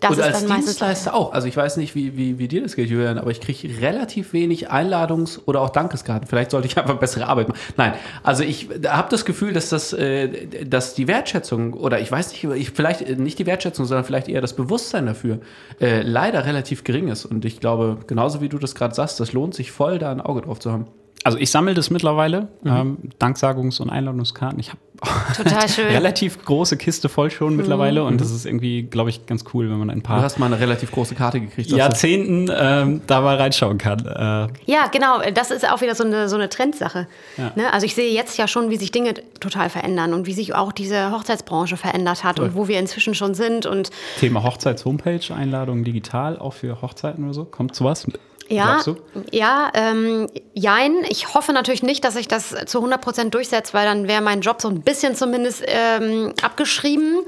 das und ist als dann meistens Dienstleister auch. Also ich weiß nicht, wie, wie, wie dir das geht, Julian, aber ich kriege relativ wenig Einladungs- oder auch Dankeskarten. Vielleicht sollte ich einfach bessere Arbeit machen. Nein, also ich habe das Gefühl, dass das, äh, dass die Wertschätzung oder ich weiß nicht, ich, vielleicht äh, nicht die Wertschätzung, sondern vielleicht eher das Bewusstsein dafür äh, leider relativ gering ist. Und ich glaube, genauso wie du das gerade sagst, das lohnt sich voll, da ein Auge drauf zu haben. Also ich sammle das mittlerweile, ähm, Danksagungs- und Einladungskarten. Ich habe total schön. relativ große Kiste voll schon mittlerweile und das ist irgendwie, glaube ich, ganz cool, wenn man ein Du paar hast mal eine relativ große Karte gekriegt. du. Jahrzehnten ähm, da mal reinschauen kann. Äh, Ja, genau. Das ist auch wieder so eine, so eine Trendsache. Ja. Ne? Also ich sehe jetzt ja schon, wie sich Dinge total verändern und wie sich auch diese Hochzeitsbranche verändert hat und wo wir inzwischen schon sind. Und Thema Hochzeits-Homepage, Einladungen digital, auch für Hochzeiten oder so. Kommt sowas? Ja, ja, ähm, jein. Ich hoffe natürlich nicht, dass sich das zu 100 Prozent durchsetzt, weil dann wäre mein Job so ein bisschen zumindest ähm, abgeschrieben.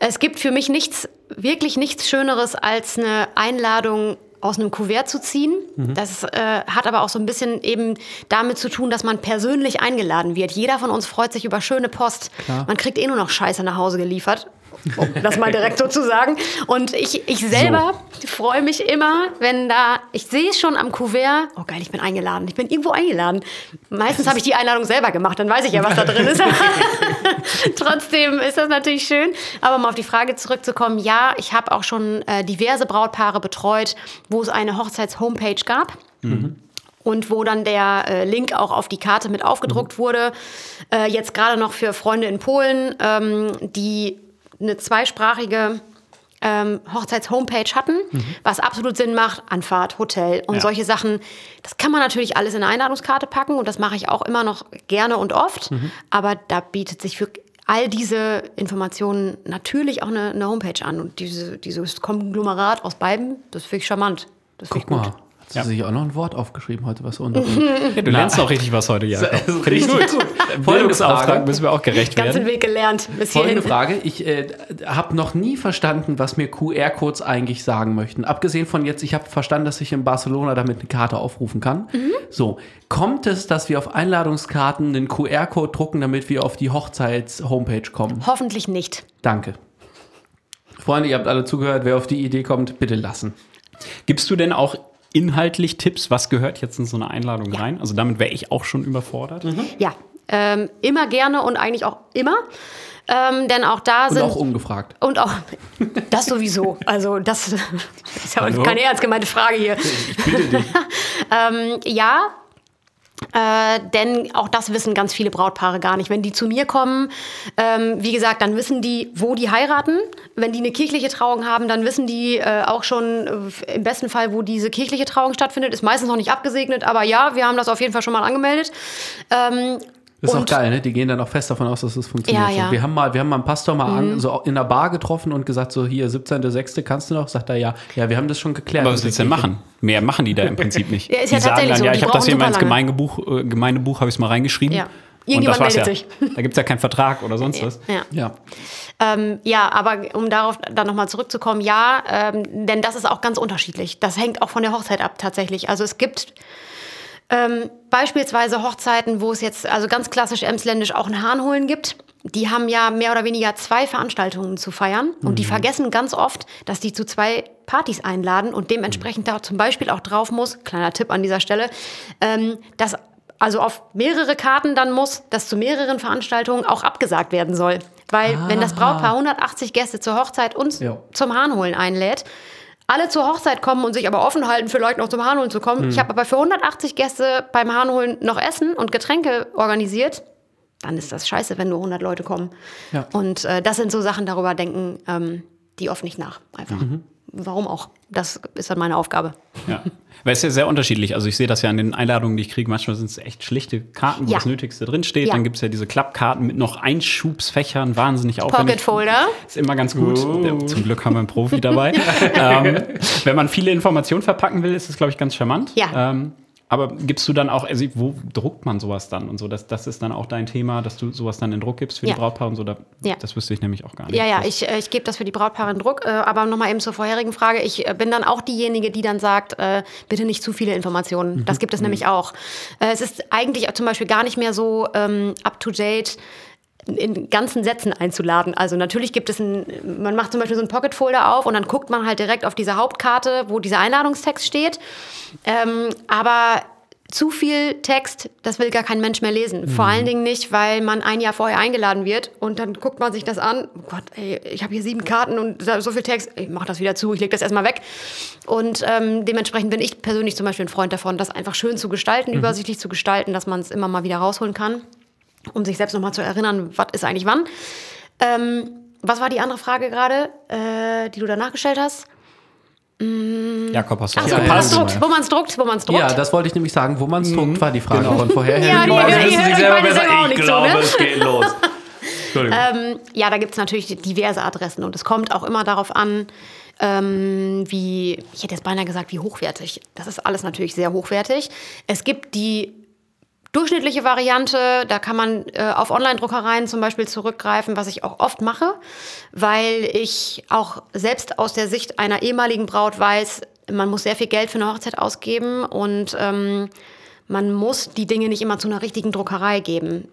Es gibt für mich nichts, wirklich nichts Schöneres als eine Einladung aus einem Kuvert zu ziehen. Das äh, hat aber auch so ein bisschen eben damit zu tun, dass man persönlich eingeladen wird. Jeder von uns freut sich über schöne Post. Man kriegt eh nur noch Scheiße nach Hause geliefert. Um das mal direkt so zu sagen. Und ich, ich selber freue mich immer, wenn da, ich sehe es schon am Kuvert, oh geil, ich bin eingeladen, ich bin irgendwo eingeladen. Meistens habe ich die Einladung selber gemacht, dann weiß ich ja, was da drin ist. Trotzdem ist das natürlich schön. Aber um auf die Frage zurückzukommen, ja, ich habe auch schon äh, diverse Brautpaare betreut, wo es eine Hochzeits-Homepage gab. Und wo dann der äh, Link auch auf die Karte mit aufgedruckt wurde. Äh, jetzt gerade noch für Freunde in Polen, ähm, die eine zweisprachige ähm, Hochzeits-Homepage hatten, was absolut Sinn macht, Anfahrt, Hotel und Ja. solche Sachen. Das kann man natürlich alles in eine Einladungskarte packen und das mache ich auch immer noch gerne und oft. Aber da bietet sich für all diese Informationen natürlich auch eine, eine Homepage an. Und diese, dieses Konglomerat aus beiden, das finde ich charmant. Das finde ich gut. mal, hat sie sich auch noch ein Wort aufgeschrieben heute, was unter. Ja, du lernst auch richtig was heute, Jakob. Finde ich gut. Bildungsauftrag müssen wir auch gerecht Ganzen werden. Weg gelernt bis Folgende hierhin. Frage. Ich äh, habe noch nie verstanden, was mir QR-Codes eigentlich sagen möchten. Abgesehen von jetzt, ich habe verstanden, dass ich in Barcelona damit eine Karte aufrufen kann. So, kommt es, dass wir auf Einladungskarten einen QR-Code drucken, damit wir auf die Hochzeits-Homepage kommen? Hoffentlich nicht. Danke. Freunde, ihr habt alle zugehört. Wer auf die Idee kommt, bitte lassen. Gibst du denn auch inhaltlich Tipps, was gehört jetzt in so eine Einladung rein? Also damit wäre ich auch schon überfordert. Ja, ähm, immer gerne und eigentlich auch immer. Ähm, denn auch da Und sind. auch ungefragt. Und auch das sowieso. Also das ist ja Hallo? keine ernst gemeinte Frage hier. Ich bitte dich. Ähm, ja, Äh, denn auch das wissen ganz viele Brautpaare gar nicht. Wenn die zu mir kommen, ähm, wie gesagt, dann wissen die, wo die heiraten. Wenn die eine kirchliche Trauung haben, dann wissen die äh, auch schon äh, im besten Fall, wo diese kirchliche Trauung stattfindet. Ist meistens noch nicht abgesegnet, aber ja, wir haben das auf jeden Fall schon mal angemeldet. Ähm, Das ist auch und- geil, ne? Die gehen dann auch fest davon aus, dass es funktioniert. Ja, ja. Wir haben mal, wir haben mal einen Pastor mal an, so in der Bar getroffen und gesagt, so hier, 17.06. kannst du noch? Sagt er, ja. Ja, wir haben das schon geklärt. Aber was willst du denn machen? Mehr machen die da im Prinzip nicht. Ja, ist die ja sagen dann, so, ja, ich habe das hier mal ins. Gemeindebuch, äh, Gemeindebuch habe ich es mal reingeschrieben. Ja. Das Irgendjemand war's ja. meldet Da gibt es ja keinen Vertrag oder sonst was. Ja. Ja. Ähm, ja, aber um darauf dann nochmal zurückzukommen, ja, ähm, denn das ist auch ganz unterschiedlich. Das hängt auch von der Hochzeit ab tatsächlich. Also es gibt ähm, beispielsweise Hochzeiten, wo es jetzt also ganz klassisch emsländisch auch ein Hahnholen gibt. Die haben ja mehr oder weniger zwei Veranstaltungen zu feiern und die vergessen ganz oft, dass die zu zwei Partys einladen und dementsprechend da zum Beispiel auch drauf muss, kleiner Tipp an dieser Stelle, ähm, dass also auf mehrere Karten dann muss, dass zu mehreren Veranstaltungen auch abgesagt werden soll. Weil wenn das Brautpaar 180 Gäste zur Hochzeit und Ja. zum Hahnholen einlädt, alle zur Hochzeit kommen und sich aber offen halten, vielleicht noch zum Hahnholen zu kommen. Ich habe aber für 180 Gäste beim Hahnholen noch Essen und Getränke organisiert. Dann ist das scheiße, wenn nur 100 Leute kommen. Ja. Und äh, das sind so Sachen, darüber denken ähm, die oft nicht nach. Einfach. Warum auch? Das ist dann meine Aufgabe. Ja. Weil es ist ja sehr unterschiedlich. Also ich sehe das ja an den Einladungen, die ich kriege. Manchmal sind es echt schlichte Karten, wo Ja. das Nötigste drinsteht. Ja. Dann gibt es ja diese Klappkarten mit noch Einschubsfächern, wahnsinnig aufwendig. Pocketfolder. Ist immer ganz gut. Ja, zum Glück haben wir einen Profi dabei. ähm, wenn man viele Informationen verpacken will, ist es, glaube ich, ganz charmant. Ja. Ähm, aber gibst du dann auch, also wo druckt man sowas dann und so? Das, das ist dann auch dein Thema, dass du sowas dann in Druck gibst für Ja. die Brautpaare und so? Da, Ja. Das wüsste ich nämlich auch gar nicht. Ja, ja, ich, äh, ich gebe das für die Brautpaare in Druck. Äh, aber nochmal eben zur vorherigen Frage. Ich äh, bin dann auch diejenige, die dann sagt, bitte nicht zu viele Informationen. Das gibt es nämlich auch. Äh, es ist eigentlich zum Beispiel gar nicht mehr so ähm, up-to-date in ganzen Sätzen einzuladen. Also natürlich gibt es ein, man macht zum Beispiel so einen Pocket-Folder auf und dann guckt man halt direkt auf diese Hauptkarte, wo dieser Einladungstext steht. Ähm, aber zu viel Text, das will gar kein Mensch mehr lesen. Vor allen Dingen nicht, weil man ein Jahr vorher eingeladen wird und dann guckt man sich das an. Oh Gott, ey, ich habe hier sieben Karten und so viel Text. Ich mache das wieder zu, ich lege das erstmal weg. Und ähm, dementsprechend bin ich persönlich zum Beispiel ein Freund davon, das einfach schön zu gestalten, übersichtlich zu gestalten, dass man es immer mal wieder rausholen kann, um sich selbst nochmal zu erinnern, was ist eigentlich wann. Ähm, was war die andere Frage gerade, äh, die du danach gestellt hast? Jakob, hast du Ach das so, Ja, wo man es ja, druckt, wo man es druckt, wo man es druckt. Ja, das wollte ich nämlich sagen. Wo man es druckt, war die Frage von vorher. Ja, die- Sie die- wissen ich selber besser. Ich nicht so, glaube, ne? es geht los. Entschuldigung. Ähm, ja, da gibt es natürlich diverse Adressen und es kommt auch immer darauf an, ähm, wie, ich hätte jetzt beinahe gesagt, wie hochwertig. Das ist alles natürlich sehr hochwertig. Es gibt die durchschnittliche Variante, da kann man äh, auf Online-Druckereien zum Beispiel zurückgreifen, was ich auch oft mache, weil ich auch selbst aus der Sicht einer ehemaligen Braut weiß, man muss sehr viel Geld für eine Hochzeit ausgeben und ähm, man muss die Dinge nicht immer zu einer richtigen Druckerei geben.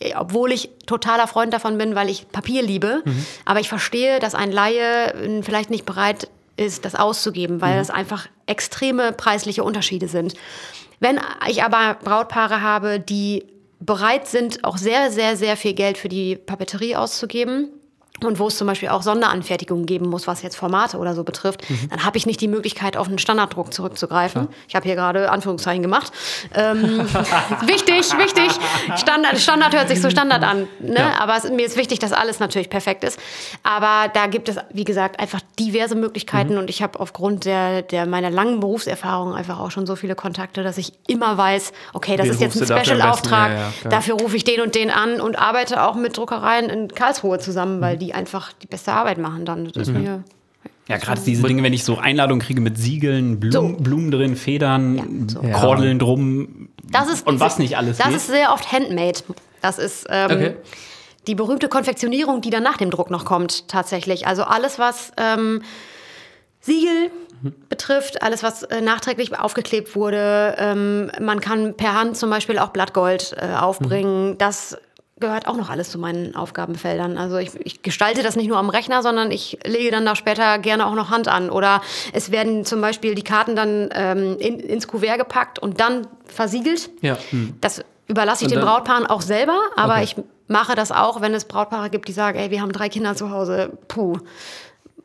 Äh, Obwohl ich totaler Freund davon bin, weil ich Papier liebe. Aber ich verstehe, dass ein Laie äh, vielleicht nicht bereit ist, das auszugeben, weil das einfach extreme preisliche Unterschiede sind. Wenn ich aber Brautpaare habe, die bereit sind, auch sehr, sehr, sehr viel Geld für die Papeterie auszugeben, und wo es zum Beispiel auch Sonderanfertigungen geben muss, was jetzt Formate oder so betrifft, dann habe ich nicht die Möglichkeit, auf einen Standarddruck zurückzugreifen. Ich habe hier gerade Anführungszeichen gemacht. Ähm, wichtig, wichtig. Standard, Standard hört sich so Standard an. Ne? Aber es, mir ist wichtig, dass alles natürlich perfekt ist. Aber da gibt es, wie gesagt, einfach diverse Möglichkeiten. Und ich habe aufgrund der, der meiner langen Berufserfahrung einfach auch schon so viele Kontakte, dass ich immer weiß, okay, das Wen ist jetzt ein du dafür? Special-Auftrag. Ja, ja, dafür rufe ich den und den an und arbeite auch mit Druckereien in Karlsruhe zusammen, weil die einfach die beste Arbeit machen dann. Das ist mir Ja, gerade diese Dinge, wenn ich so Einladungen kriege mit Siegeln, Blumen, So. Blumen drin, Federn, Ja, so. Kordeln drum das ist, und was nicht alles Das geht. ist sehr oft handmade. Das ist ähm, Okay. die berühmte Konfektionierung, die dann nach dem Druck noch kommt, tatsächlich. Also alles, was ähm, Siegel betrifft, alles, was äh, nachträglich aufgeklebt wurde. Ähm, man kann per Hand zum Beispiel auch Blattgold äh, aufbringen. Das gehört auch noch alles zu meinen Aufgabenfeldern. Also ich, ich gestalte das nicht nur am Rechner, sondern ich lege dann da später gerne auch noch Hand an. Oder es werden zum Beispiel die Karten dann ähm, in, ins Kuvert gepackt und dann versiegelt. Ja. Das überlasse ich den Brautpaaren auch selber, aber Okay. ich mache das auch, wenn es Brautpaare gibt, die sagen, ey, wir haben drei Kinder zu Hause. Puh,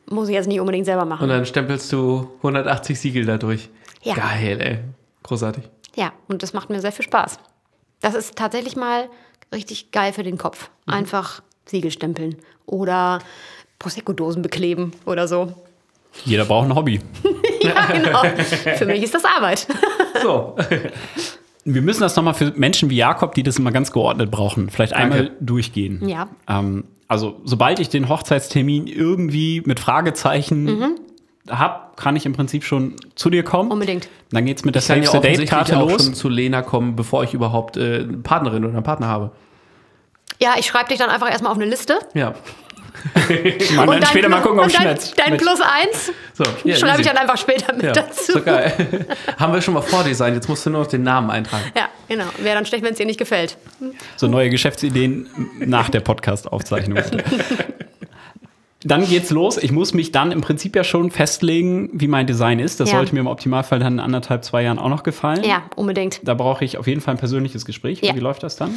muss ich jetzt nicht unbedingt selber machen. Und dann stempelst du 180 Siegel dadurch. Ja. Geil, ey. Großartig. Ja, und das macht mir sehr viel Spaß. Das ist tatsächlich mal richtig geil für den Kopf. Einfach Siegel stempeln oder Prosecco-Dosen bekleben oder so. Jeder braucht ein Hobby. Ja, genau. für mich ist das Arbeit. So. Wir müssen das nochmal für Menschen wie Jakob, die das immer ganz geordnet brauchen, vielleicht einmal durchgehen. Ja. Ähm, also, sobald ich den Hochzeitstermin irgendwie mit Fragezeichen Mhm. Hab, kann ich im Prinzip schon zu dir kommen. Unbedingt. Dann geht's mit der Save the Date-Karte auch los. schon zu Lena kommen, bevor ich überhaupt äh, eine Partnerin oder einen Partner habe. Ja, ich schreibe dich dann einfach erstmal auf eine Liste. Ja. Man dann dein später mal Plus- gucken, ob und ich dein, dein Plus eins So, ja, schreibe ich dann einfach später mit ja. dazu. So geil. Haben wir schon mal vordesignt, jetzt musst du nur noch den Namen eintragen. Ja, genau. Wäre dann schlecht, wenn es dir nicht gefällt. so neue Geschäftsideen nach der Podcast-Aufzeichnung. Dann geht's los. Ich muss mich dann im Prinzip ja schon festlegen, wie mein Design ist. Das Ja. sollte mir im Optimalfall dann in anderthalb, zwei Jahren auch noch gefallen. Ja, unbedingt. Da brauche ich auf jeden Fall ein persönliches Gespräch. Ja. Wie läuft das dann?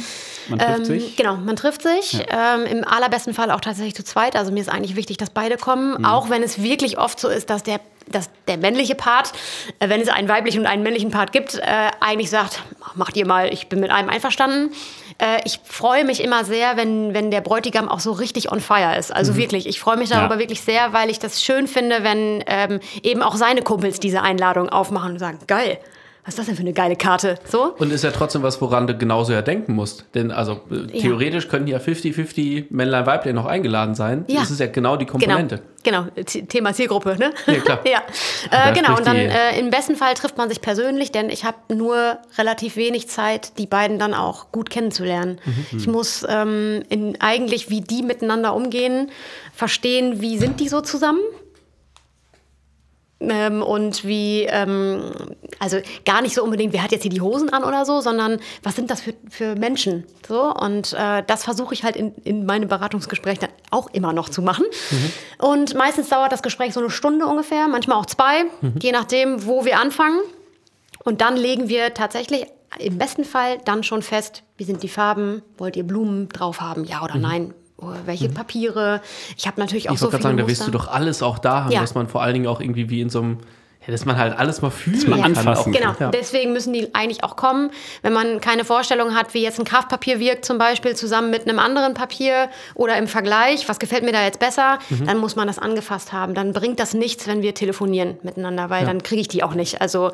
Man trifft Ähm, sich. genau, man trifft sich. Ähm, Im allerbesten Fall auch tatsächlich zu zweit. Also mir ist eigentlich wichtig, dass beide kommen. Mhm. Auch wenn es wirklich oft so ist, dass der, dass der männliche Part, äh, wenn es einen weiblichen und einen männlichen Part gibt, äh, eigentlich sagt, macht ihr mal, ich bin mit einem einverstanden. Äh, ich freue mich immer sehr, wenn, wenn der Bräutigam auch so richtig on fire ist. Also wirklich, ich freue mich darüber Ja. wirklich sehr, weil ich das schön finde, wenn ähm, eben auch seine Kumpels diese Einladung aufmachen und sagen, geil, was ist das denn für eine geile Karte? So? Und ist ja trotzdem was, woran du genauso ja denken musst. Denn also äh, theoretisch könnten ja 50-50 Männlein, Weiblein noch eingeladen sein. Ja. Das ist ja genau die Komponente. Genau, genau. Thema Zielgruppe, ne? Ja, klar. ja. Äh, genau, und dann äh, im besten Fall trifft man sich persönlich, denn ich habe nur relativ wenig Zeit, die beiden dann auch gut kennenzulernen. Mhm. Ich muss ähm, in, eigentlich, wie die miteinander umgehen, verstehen, wie sind die so zusammen. Ähm, und wie, ähm, also gar nicht so unbedingt, wer hat jetzt hier die Hosen an oder so, sondern was sind das für, für Menschen? So, und äh, das versuche ich halt in, in meinem Beratungsgespräch dann auch immer noch zu machen. Und meistens dauert das Gespräch so eine Stunde ungefähr, manchmal auch zwei, je nachdem, wo wir anfangen. Und dann legen wir tatsächlich im besten Fall dann schon fest, wie sind die Farben, wollt ihr Blumen drauf haben, ja oder nein? Oder welche Papiere? Ich habe natürlich auch Ich so wollte viele gerade sagen, da wirst Muster. du doch alles auch da haben, Ja. dass man vor allen Dingen auch irgendwie wie in so einem, ja, dass man halt alles mal man kann. anfassen Auch, Genau, Ja. deswegen müssen die eigentlich auch kommen. Wenn man keine Vorstellung hat, wie jetzt ein Kraftpapier wirkt, zum Beispiel zusammen mit einem anderen Papier oder im Vergleich, was gefällt mir da jetzt besser, Mhm. dann muss man das angefasst haben. Dann bringt das nichts, wenn wir telefonieren miteinander, weil dann kriege ich die auch nicht. Also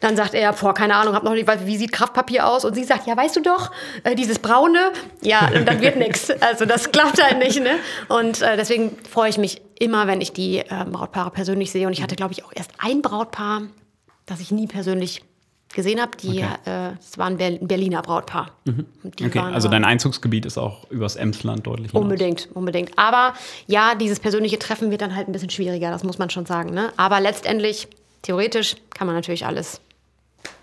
dann sagt er, boah, keine Ahnung, hab noch nicht, wie sieht Kraftpapier aus? Und sie sagt, ja, weißt du doch, äh, dieses braune, ja, und dann wird nichts. Also das klappt halt nicht, ne? Und äh, deswegen freue ich mich immer, wenn ich die äh, Brautpaare persönlich sehe. Und ich hatte, glaube ich, auch erst ein Brautpaar, das ich nie persönlich gesehen habe. Die, äh, es war ein Ber- ein Berliner Brautpaar. Die Okay, also dein Einzugsgebiet ist auch übers Emsland deutlich. hinaus. Unbedingt, unbedingt. Aber ja, dieses persönliche Treffen wird dann halt ein bisschen schwieriger, das muss man schon sagen. Ne? Aber letztendlich, theoretisch, kann man natürlich alles.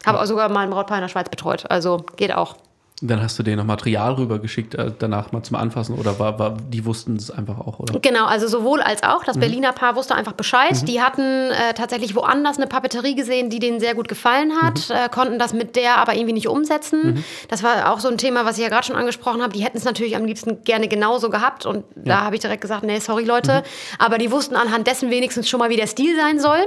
Habe auch sogar mal ein Brautpaar in der Schweiz betreut, also geht auch. Dann hast du denen noch Material rübergeschickt, äh, danach mal zum Anfassen oder war, war, die wussten es einfach auch, oder? Genau, also sowohl als auch. Mhm. Das Berliner Paar wusste einfach Bescheid. Die hatten äh, tatsächlich woanders eine Papeterie gesehen, die denen sehr gut gefallen hat, Mhm. äh, konnten das mit der aber irgendwie nicht umsetzen. Das war auch so ein Thema, was ich ja gerade schon angesprochen habe. Die hätten es natürlich am liebsten gerne genauso gehabt. Und da habe ich direkt gesagt, nee, sorry Leute. Aber die wussten anhand dessen wenigstens schon mal, wie der Stil sein soll.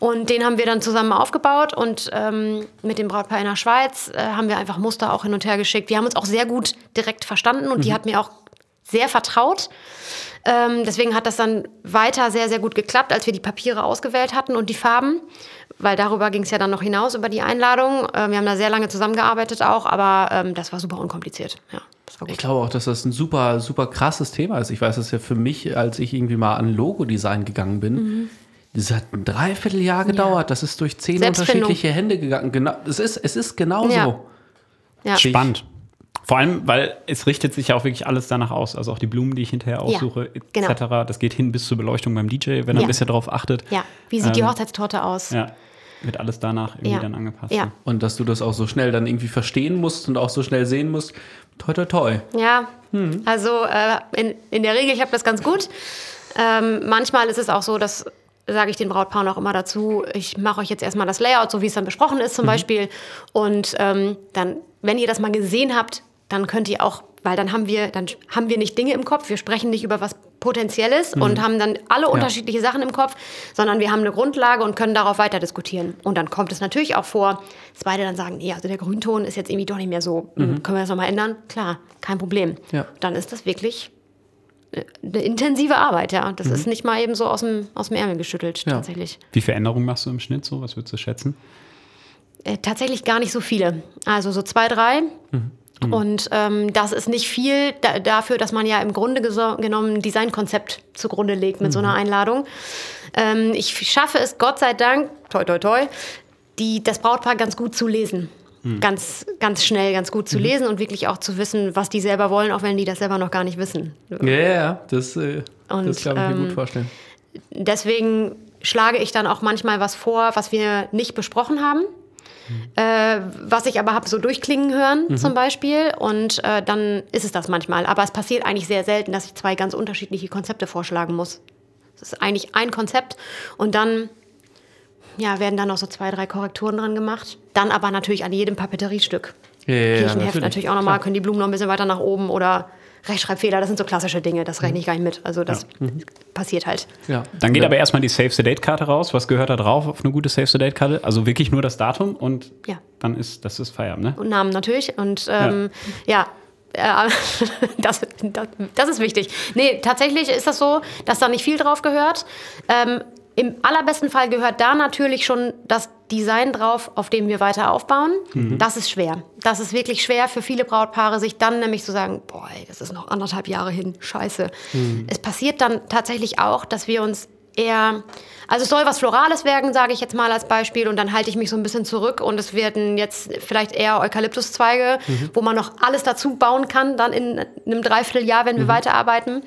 Und den haben wir dann zusammen aufgebaut. Und ähm, mit dem Brautpaar in der Schweiz äh, haben wir einfach Muster auch hin und her geschickt. Wir haben uns auch sehr gut direkt verstanden und die hat mir auch sehr vertraut. Ähm, deswegen hat das dann weiter sehr, sehr gut geklappt, als wir die Papiere ausgewählt hatten und die Farben. Weil darüber ging es ja dann noch hinaus, über die Einladung. Ähm, wir haben da sehr lange zusammengearbeitet auch, aber ähm, das war super unkompliziert. Ja. Ich glaube auch, dass das ein super, super krasses Thema ist. Ich weiß das ja für mich, als ich irgendwie mal an Logo-Design gegangen bin. Mhm. Das hat ein Dreivierteljahr gedauert. Das ist durch zehn unterschiedliche Hände gegangen. Genau, es ist, es ist genauso. Ja. Ja. Spannend. Vor allem, weil es richtet sich ja auch wirklich alles danach aus. Also auch die Blumen, die ich hinterher aussuche, genau. etc. Das geht hin bis zur Beleuchtung beim DJ, wenn er Ja. ein bisschen darauf achtet. ja. Wie sieht die Ähm, Hochzeitstorte aus? Ja, wird alles danach irgendwie Ja. dann angepasst. Ja. Und dass du das auch so schnell dann irgendwie verstehen musst und auch so schnell sehen musst. Toi, toi, toi. Ja, also äh, in, in der Regel, ich habe das ganz gut. Ähm, manchmal ist es auch so, dass sage ich den Brautpaaren auch immer dazu, ich mache euch jetzt erstmal das Layout, so wie es dann besprochen ist zum Beispiel. Und ähm, dann, wenn ihr das mal gesehen habt, dann könnt ihr auch, weil dann haben wir, dann haben wir nicht Dinge im Kopf, wir sprechen nicht über was Potenzielles und haben dann alle unterschiedliche Sachen im Kopf, sondern wir haben eine Grundlage und können darauf weiter diskutieren. Und dann kommt es natürlich auch vor, dass beide dann sagen, nee, also der Grünton ist jetzt irgendwie doch nicht mehr so, können wir das nochmal ändern? Klar, kein Problem. Ja. Dann ist das wirklich eine intensive Arbeit, ja. Das ist nicht mal eben so aus dem, aus dem Ärmel geschüttelt, Ja. tatsächlich. Wie viel Änderungen machst du im Schnitt so? Was würdest du schätzen? Äh, tatsächlich gar nicht so viele. Also so zwei, drei. Und ähm, das ist nicht viel da, dafür, dass man ja im Grunde genommen ein Designkonzept zugrunde legt mit so einer Einladung. Ähm, ich schaffe es, Gott sei Dank, toi, toi, toi, die, das Brautpaar ganz gut zu lesen. Ganz, ganz schnell, ganz gut zu lesen und wirklich auch zu wissen, was die selber wollen, auch wenn die das selber noch gar nicht wissen. Ja, ja, ja, das, äh, Und, das kann ich mir ähm, gut vorstellen. deswegen schlage ich dann auch manchmal was vor, was wir nicht besprochen haben. Äh, was ich aber habe so durchklingen hören zum Beispiel. Und äh, dann ist es das manchmal. Aber es passiert eigentlich sehr selten, dass ich zwei ganz unterschiedliche Konzepte vorschlagen muss. Es ist eigentlich ein Konzept und dann ja, werden dann noch so zwei, drei Korrekturen dran gemacht. Dann aber natürlich an jedem Papeteriestück. Ja, ja, ja, Kirchenheft natürlich. natürlich, auch nochmal, können die Blumen noch ein bisschen weiter nach oben oder Rechtschreibfehler, das sind so klassische Dinge, das rechne ich gar nicht mit. Also das passiert halt. Ja. Dann geht aber erstmal die Save the Date-Karte raus. Was gehört da drauf auf eine gute Save the Date-Karte? Also wirklich nur das Datum und Ja. dann ist das ist Feierabend, ne? und Namen natürlich. Und ähm, ja, äh, das, das, das ist wichtig. Nee, tatsächlich ist das so, dass da nicht viel drauf gehört. Ähm, Im allerbesten Fall gehört da natürlich schon das Design drauf, auf dem wir weiter aufbauen. Das ist schwer. Das ist wirklich schwer für viele Brautpaare, sich dann nämlich zu sagen, boah, ey, das ist noch anderthalb Jahre hin, scheiße. Es passiert dann tatsächlich auch, dass wir uns eher, also es soll was Florales werden, sage ich jetzt mal als Beispiel, und dann halte ich mich so ein bisschen zurück und es werden jetzt vielleicht eher Eukalyptuszweige, wo man noch alles dazu bauen kann, dann in einem Dreivierteljahr, wenn wir weiterarbeiten.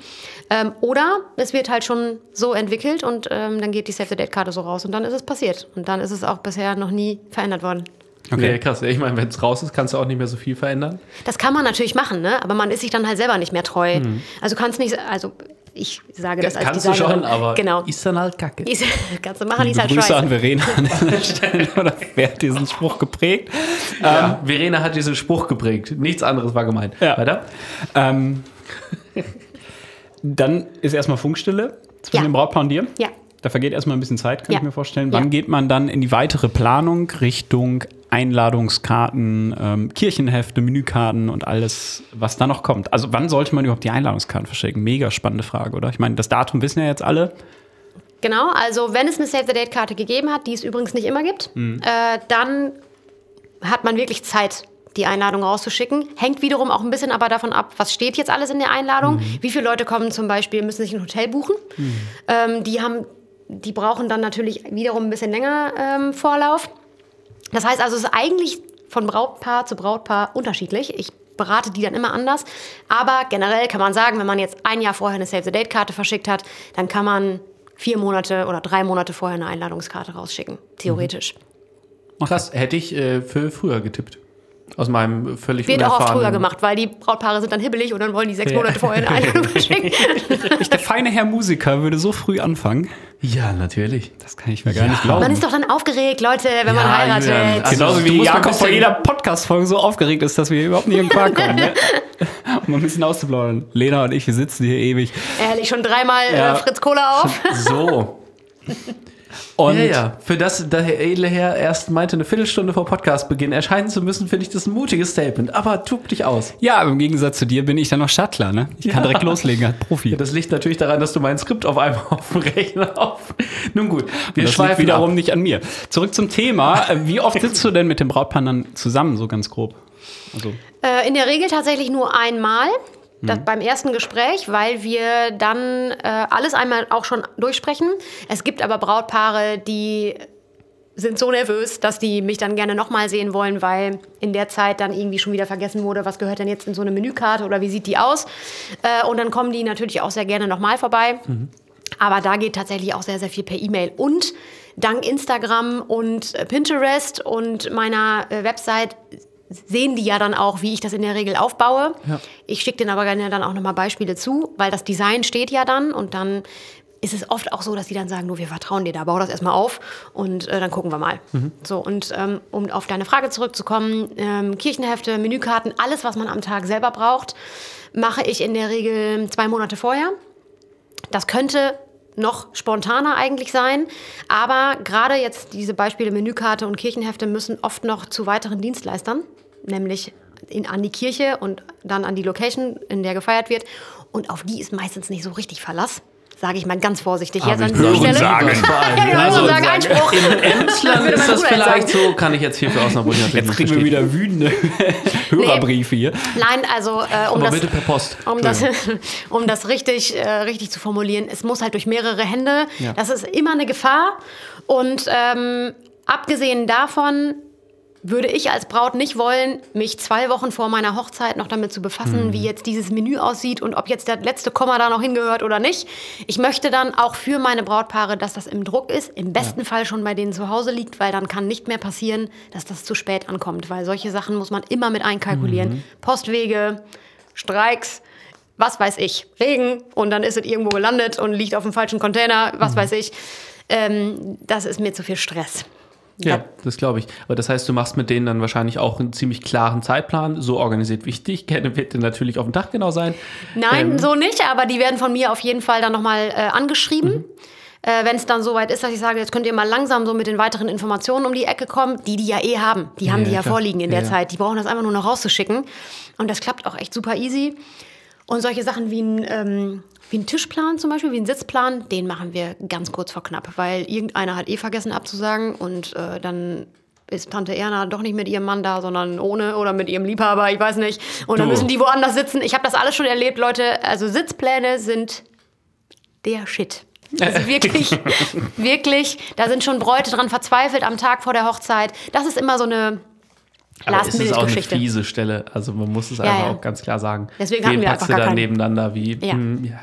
Ähm, oder es wird halt schon so entwickelt und ähm, dann geht die Save the Date-Karte so raus und dann ist es passiert. Und dann ist es auch bisher noch nie verändert worden. Okay. Nee, krass. Ich meine, wenn es raus ist, kannst du auch nicht mehr so viel verändern. Das kann man natürlich machen, ne? aber man ist sich dann halt selber nicht mehr treu. Also kannst nicht, also ich sage das als kannst du Designerin. schon, aber genau. ist dann halt kacke. Ist, kannst du machen, ist halt Grüße an. Verena an dieser Stelle. Oder wer hat diesen Spruch geprägt? Ja, Verena hat diesen Spruch geprägt. Nichts anderes war gemeint. Ja. Weiter? Ähm, dann ist erstmal Funkstille zwischen Ja. dem Brautpaar und dir. Ja. Da vergeht erstmal ein bisschen Zeit, kann Ja. ich mir vorstellen. Ja. Wann geht man dann in die weitere Planung Richtung Einladungskarten, ähm, Kirchenhefte, Menükarten und alles, was da noch kommt? Also wann sollte man überhaupt die Einladungskarten verschicken? Mega spannende Frage, oder? Ich meine, das Datum wissen ja jetzt alle. Genau, also wenn es eine Save the Date-Karte gegeben hat, die es übrigens nicht immer gibt, äh, dann hat man wirklich Zeit, die Einladung rauszuschicken. Hängt wiederum auch ein bisschen aber davon ab, was steht jetzt alles in der Einladung. Wie viele Leute kommen zum Beispiel, müssen sich ein Hotel buchen. Ähm, die, haben, die brauchen dann natürlich wiederum ein bisschen länger ähm, Vorlauf. Das heißt also, es ist eigentlich von Brautpaar zu Brautpaar unterschiedlich. Ich berate die dann immer anders. Aber generell kann man sagen, wenn man jetzt ein Jahr vorher eine Save the Date-Karte verschickt hat, dann kann man vier Monate oder drei Monate vorher eine Einladungskarte rausschicken. Theoretisch. Krass. Hätte ich äh, für früher getippt. Aus meinem völlig Wird auch oft früher gemacht, weil die Brautpaare sind dann hibbelig und dann wollen die sechs Monate vorher eine Einladung verschicken. Ich, der feine Herr Musiker würde so früh anfangen. Ja, natürlich. Das kann ich mir gar nicht glauben. Man ist doch dann aufgeregt, Leute, wenn man Ja, heiratet. Julian, also- Genauso du wie Jakob vor jeder Podcast-Folge so aufgeregt ist, dass wir überhaupt nicht in den Quark kommen. Ne? Um ein bisschen auszuplaudern. Lena und ich, wir sitzen hier ewig. Ehrlich, schon dreimal Ja. äh, Fritz Cola auf. So. Und ja, ja. Für das der Herr edle Herr erst meinte, eine Viertelstunde vor Podcastbeginn erscheinen zu müssen, finde ich das ein mutiges Statement. Aber tub dich aus. ja, aber im Gegensatz zu dir bin ich dann noch Shuttler. Ne? Ich kann Ja. direkt loslegen als Profi. Ja, das liegt natürlich daran, dass du mein Skript auf einmal auf dem Rechner auf. Nun gut, wir das liegt schweifen wiederum ab. nicht an mir. Zurück zum Thema. Äh, Wie oft sitzt du denn mit dem Brautpaar dann zusammen, so ganz grob? Also, Äh, in der Regel tatsächlich nur einmal. Das beim ersten Gespräch, weil wir dann äh, alles einmal auch schon durchsprechen. Es gibt aber Brautpaare, die sind so nervös, dass die mich dann gerne nochmal sehen wollen, weil in der Zeit dann irgendwie schon wieder vergessen wurde, was gehört denn jetzt in so eine Menükarte oder wie sieht die aus. Äh, und dann kommen die natürlich auch sehr gerne nochmal vorbei. Aber da geht tatsächlich auch sehr, sehr viel per E-Mail. Und dank Instagram und Pinterest und meiner äh, Website sehen die ja dann auch, wie ich das in der Regel aufbaue. Ich schicke denen aber gerne dann auch nochmal Beispiele zu, weil das Design steht ja dann und dann ist es oft auch so, dass die dann sagen, du, wir vertrauen dir da, bau das erstmal auf und äh, dann gucken wir mal. So, und ähm, um auf deine Frage zurückzukommen, ähm, Kirchenhefte, Menükarten, alles, was man am Tag selber braucht, mache ich in der Regel zwei Monate vorher. Das könnte noch spontaner eigentlich sein, aber gerade jetzt diese Beispiele Menükarte und Kirchenhefte müssen oft noch zu weiteren Dienstleistern, nämlich in, an die Kirche und dann an die Location, in der gefeiert wird. Und auf die ist meistens nicht so richtig Verlass. Sage ich mal ganz vorsichtig. Jetzt an dieser Stelle. Ja, genau, Also, sagen, Einspruch. in Emsland ist das vielleicht sagen. so, kann ich jetzt hier für Osnabrück natürlich Jetzt kriegen wir wieder wütende Hörerbriefe hier. Nein, also äh, um Aber das, bitte per Post. um das, um das richtig, äh, richtig zu formulieren, es muss halt durch mehrere Hände. Ja. Das ist immer eine Gefahr. Und ähm, abgesehen davon würde ich als Braut nicht wollen, mich zwei Wochen vor meiner Hochzeit noch damit zu befassen, Mhm. wie jetzt dieses Menü aussieht und ob jetzt der letzte Komma da noch hingehört oder nicht. Ich möchte dann auch für meine Brautpaare, dass das im Druck ist, im besten Fall schon bei denen zu Hause liegt, weil dann kann nicht mehr passieren, dass das zu spät ankommt, weil solche Sachen muss man immer mit einkalkulieren. Mhm. Postwege, Streiks, was weiß ich, Regen und dann ist es irgendwo gelandet und liegt auf dem falschen Container, Mhm. was weiß ich. Ähm, das ist mir zu viel Stress. Ja, das glaube ich. Aber das heißt, du machst mit denen dann wahrscheinlich auch einen ziemlich klaren Zeitplan, so organisiert wie ich dich kenne, wird dann natürlich auf dem Tag genau sein. Nein, Ähm, so nicht, aber die werden von mir auf jeden Fall dann nochmal äh, angeschrieben. Mhm. Äh, Wenn es dann soweit ist, dass ich sage, jetzt könnt ihr mal langsam so mit den weiteren Informationen um die Ecke kommen, die die ja eh haben. Die haben Ja, die ja klar. vorliegen in Ja, der ja. Zeit. Die brauchen das einfach nur noch rauszuschicken. Und das klappt auch echt super easy. Und solche Sachen wie ein, ähm, wie ein Tischplan zum Beispiel, wie ein Sitzplan, den machen wir ganz kurz vor knapp, weil irgendeiner hat eh vergessen abzusagen und äh, dann ist Tante Erna doch nicht mit ihrem Mann da, sondern ohne oder mit ihrem Liebhaber, ich weiß nicht. Und dann Du. müssen die woanders sitzen. Ich habe das alles schon erlebt, Leute. Also Sitzpläne sind der Shit. Also wirklich, wirklich, da sind schon Bräute dran verzweifelt am Tag vor der Hochzeit. Das ist immer so eine Aber es ist auch eine fiese Stelle. Also man muss es Ja, einfach ja. auch ganz klar sagen. Deswegen hatten Wen wir packst einfach du gar da keinen. nebeneinander wie? Ja. Hm, ja, ja.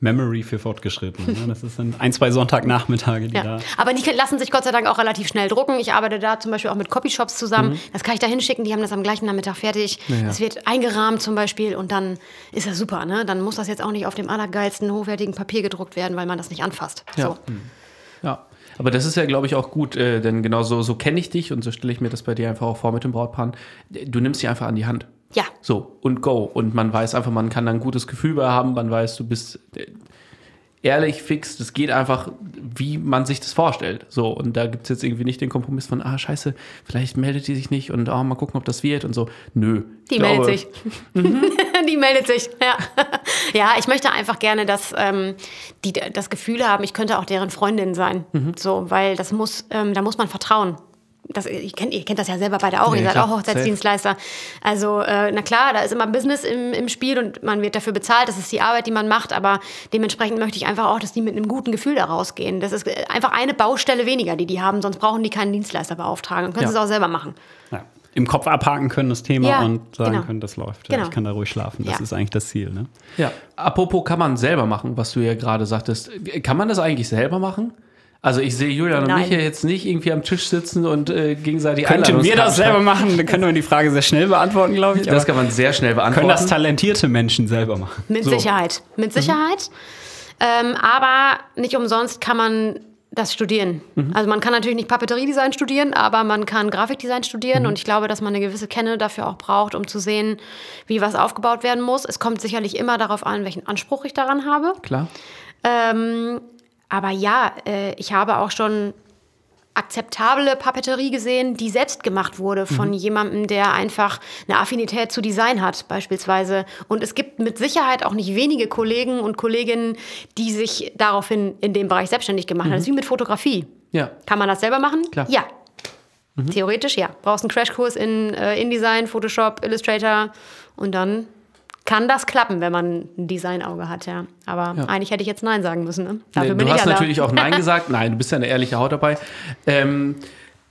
Memory für Fortgeschrittene. Ne? Das ist dann ein, zwei Sonntagnachmittage, die Ja. da. Aber die lassen sich Gott sei Dank auch relativ schnell drucken. Ich arbeite da zum Beispiel auch mit Copyshops zusammen. Mhm. Das kann ich da hinschicken, die haben das am gleichen Nachmittag fertig. ja. Das wird eingerahmt zum Beispiel und dann ist das super. Ne? Dann muss das jetzt auch nicht auf dem allergeilsten, hochwertigen Papier gedruckt werden, weil man das nicht anfasst. Ja. So. Ja, aber das ist ja, glaube ich, auch gut, äh, denn genau so, so kenne ich dich und so stelle ich mir das bei dir einfach auch vor mit dem Brautpaar. Du nimmst sie einfach an die Hand. Ja. So, und go. Und man weiß einfach, man kann da ein gutes Gefühl bei haben, man weiß, du bist äh, ehrlich, fix, das geht einfach, wie man sich das vorstellt. So, und da gibt es jetzt irgendwie nicht den Kompromiss von, ah, scheiße, vielleicht meldet die sich nicht und oh, mal gucken, ob das wird und so. Nö. Die meldet glaube, sich. die meldet sich, ja. ja, ich möchte einfach gerne, dass ähm, die das Gefühl haben, ich könnte auch deren Freundin sein. Mhm. So, weil das muss, ähm, da muss man vertrauen. Das, ihr, kennt, ihr kennt das ja selber beide auch, Ja, ihr seid klar, auch Hochzeitsdienstleister. Also, äh, na klar, da ist immer Business im, im Spiel und man wird dafür bezahlt, das ist die Arbeit, die man macht, aber dementsprechend möchte ich einfach auch, dass die mit einem guten Gefühl da rausgehen. Das ist äh, einfach eine Baustelle weniger, die die haben, sonst brauchen die keinen Dienstleister beauftragen. Dann können Ja. sie es auch selber machen. Ja. Im Kopf abhaken können das Thema Ja, und sagen genau. können, das läuft. Ja, Genau. ich kann da ruhig schlafen. Das Ja. ist eigentlich das Ziel. Ne? Ja. Apropos kann man selber machen, was du ja gerade sagtest. Kann man das eigentlich selber machen? Also ich sehe Julian und Nein. mich hier jetzt nicht irgendwie am Tisch sitzen und äh, gegenseitig Könnten wir das selber machen? Dann können wir die Frage sehr schnell beantworten, glaube ich. Das kann man sehr schnell beantworten. können das talentierte Menschen selber machen? Mit So. Sicherheit. Mit Sicherheit. Ähm, aber nicht umsonst kann man das studieren. Also man kann natürlich nicht Papeteriedesign studieren, aber man kann Grafikdesign studieren und ich glaube, dass man eine gewisse Kenne dafür auch braucht, um zu sehen, wie was aufgebaut werden muss. Es kommt sicherlich immer darauf an, welchen Anspruch ich daran habe. Klar. Ähm, aber ja, äh, ich habe auch schon akzeptable Papeterie gesehen, die selbst gemacht wurde von jemandem, der einfach eine Affinität zu Design hat, beispielsweise. Und es gibt mit Sicherheit auch nicht wenige Kollegen und Kolleginnen, die sich daraufhin in dem Bereich selbstständig gemacht haben. Das ist wie mit Fotografie. Ja. Kann man das selber machen? Klar. Ja. Theoretisch ja. Brauchst einen Crashkurs in äh, InDesign, Photoshop, Illustrator und dann kann das klappen, wenn man ein Designauge hat, ja. Aber eigentlich hätte ich jetzt Nein sagen müssen. Ne? Dafür Nee, bin du ich hast ja natürlich da. auch Nein gesagt. Nein, du bist ja eine ehrliche Haut dabei. Ähm,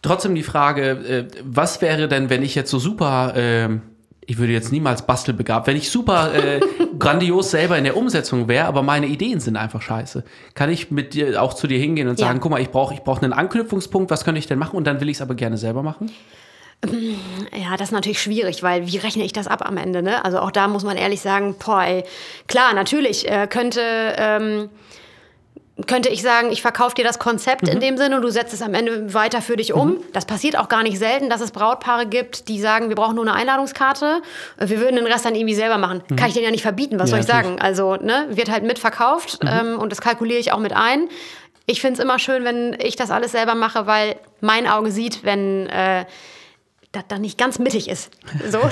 trotzdem die Frage, äh, was wäre denn, wenn ich jetzt so super, ähm, ich würde jetzt niemals bastelbegabt, wenn ich super äh, grandios selber in der Umsetzung wäre, aber meine Ideen sind einfach scheiße. Kann ich mit dir auch zu dir hingehen und Ja. sagen, guck mal, ich brauche ich brauch einen Anknüpfungspunkt, was könnte ich denn machen? Und dann will ich es aber gerne selber machen? Ja, das ist natürlich schwierig, weil wie rechne ich das ab am Ende? Ne? Also auch da muss man ehrlich sagen, boah, ey, klar, natürlich äh, könnte, ähm, könnte ich sagen, ich verkaufe dir das Konzept Mhm. in dem Sinne und du setzt es am Ende weiter für dich um. Das passiert auch gar nicht selten, dass es Brautpaare gibt, die sagen, wir brauchen nur eine Einladungskarte, äh, wir würden den Rest dann irgendwie selber machen. Kann ich denen ja nicht verbieten, was Mhm. Ja, soll ich sagen? Also ne, wird halt mitverkauft Mhm. ähm, und das kalkuliere ich auch mit ein. Ich finde es immer schön, wenn ich das alles selber mache, weil mein Auge sieht, wenn äh, das dann nicht ganz mittig ist. So.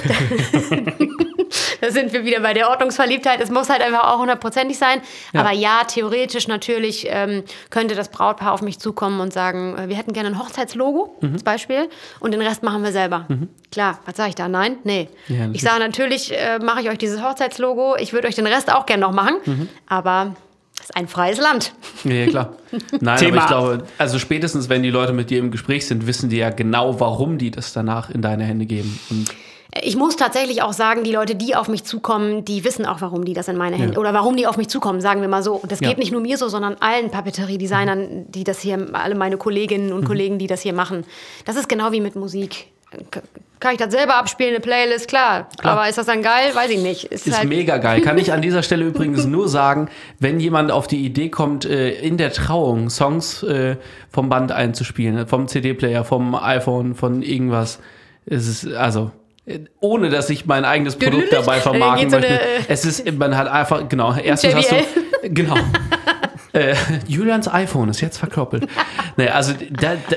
da sind wir wieder bei der Ordnungsverliebtheit. Es muss halt einfach auch hundertprozentig sein. Aber ja, theoretisch natürlich ähm, könnte das Brautpaar auf mich zukommen und sagen, äh, wir hätten gerne ein Hochzeitslogo als Beispiel und den Rest machen wir selber. Klar, was sage ich da? Nein? Nee. Ja, ich sage natürlich, äh, mache ich euch dieses Hochzeitslogo. Ich würde euch den Rest auch gerne noch machen. Aber es ist ein freies Land. Ja, ja, klar. Nein, Thema- aber ich glaube, also spätestens, wenn die Leute mit dir im Gespräch sind, wissen die ja genau, warum die das danach in deine Hände geben. Und Ich muss tatsächlich auch sagen, die Leute, die auf mich zukommen, die wissen auch, warum die das in meine Hände oder warum die auf mich zukommen, sagen wir mal so. Und das Ja. geht nicht nur mir so, sondern allen Papeterie-Designern, die das hier, alle meine Kolleginnen und Kollegen, die das hier machen. Das ist genau wie mit Musik. Kann ich das selber abspielen, eine Playlist? Klar. Aber ist das dann geil? Weiß ich nicht. Ist, ist halt, mega geil. Kann ich an dieser Stelle übrigens nur sagen, wenn jemand auf die Idee kommt, äh, in der Trauung Songs äh, vom Band einzuspielen, vom CD-Player, vom iPhone, von irgendwas, es ist also äh, ohne dass ich mein eigenes Produkt dabei vermarkten so möchte. äh, es ist, man hat einfach, genau, erstens hast du, genau. Äh, Julians iPhone ist jetzt verkloppelt. nee, also da, da,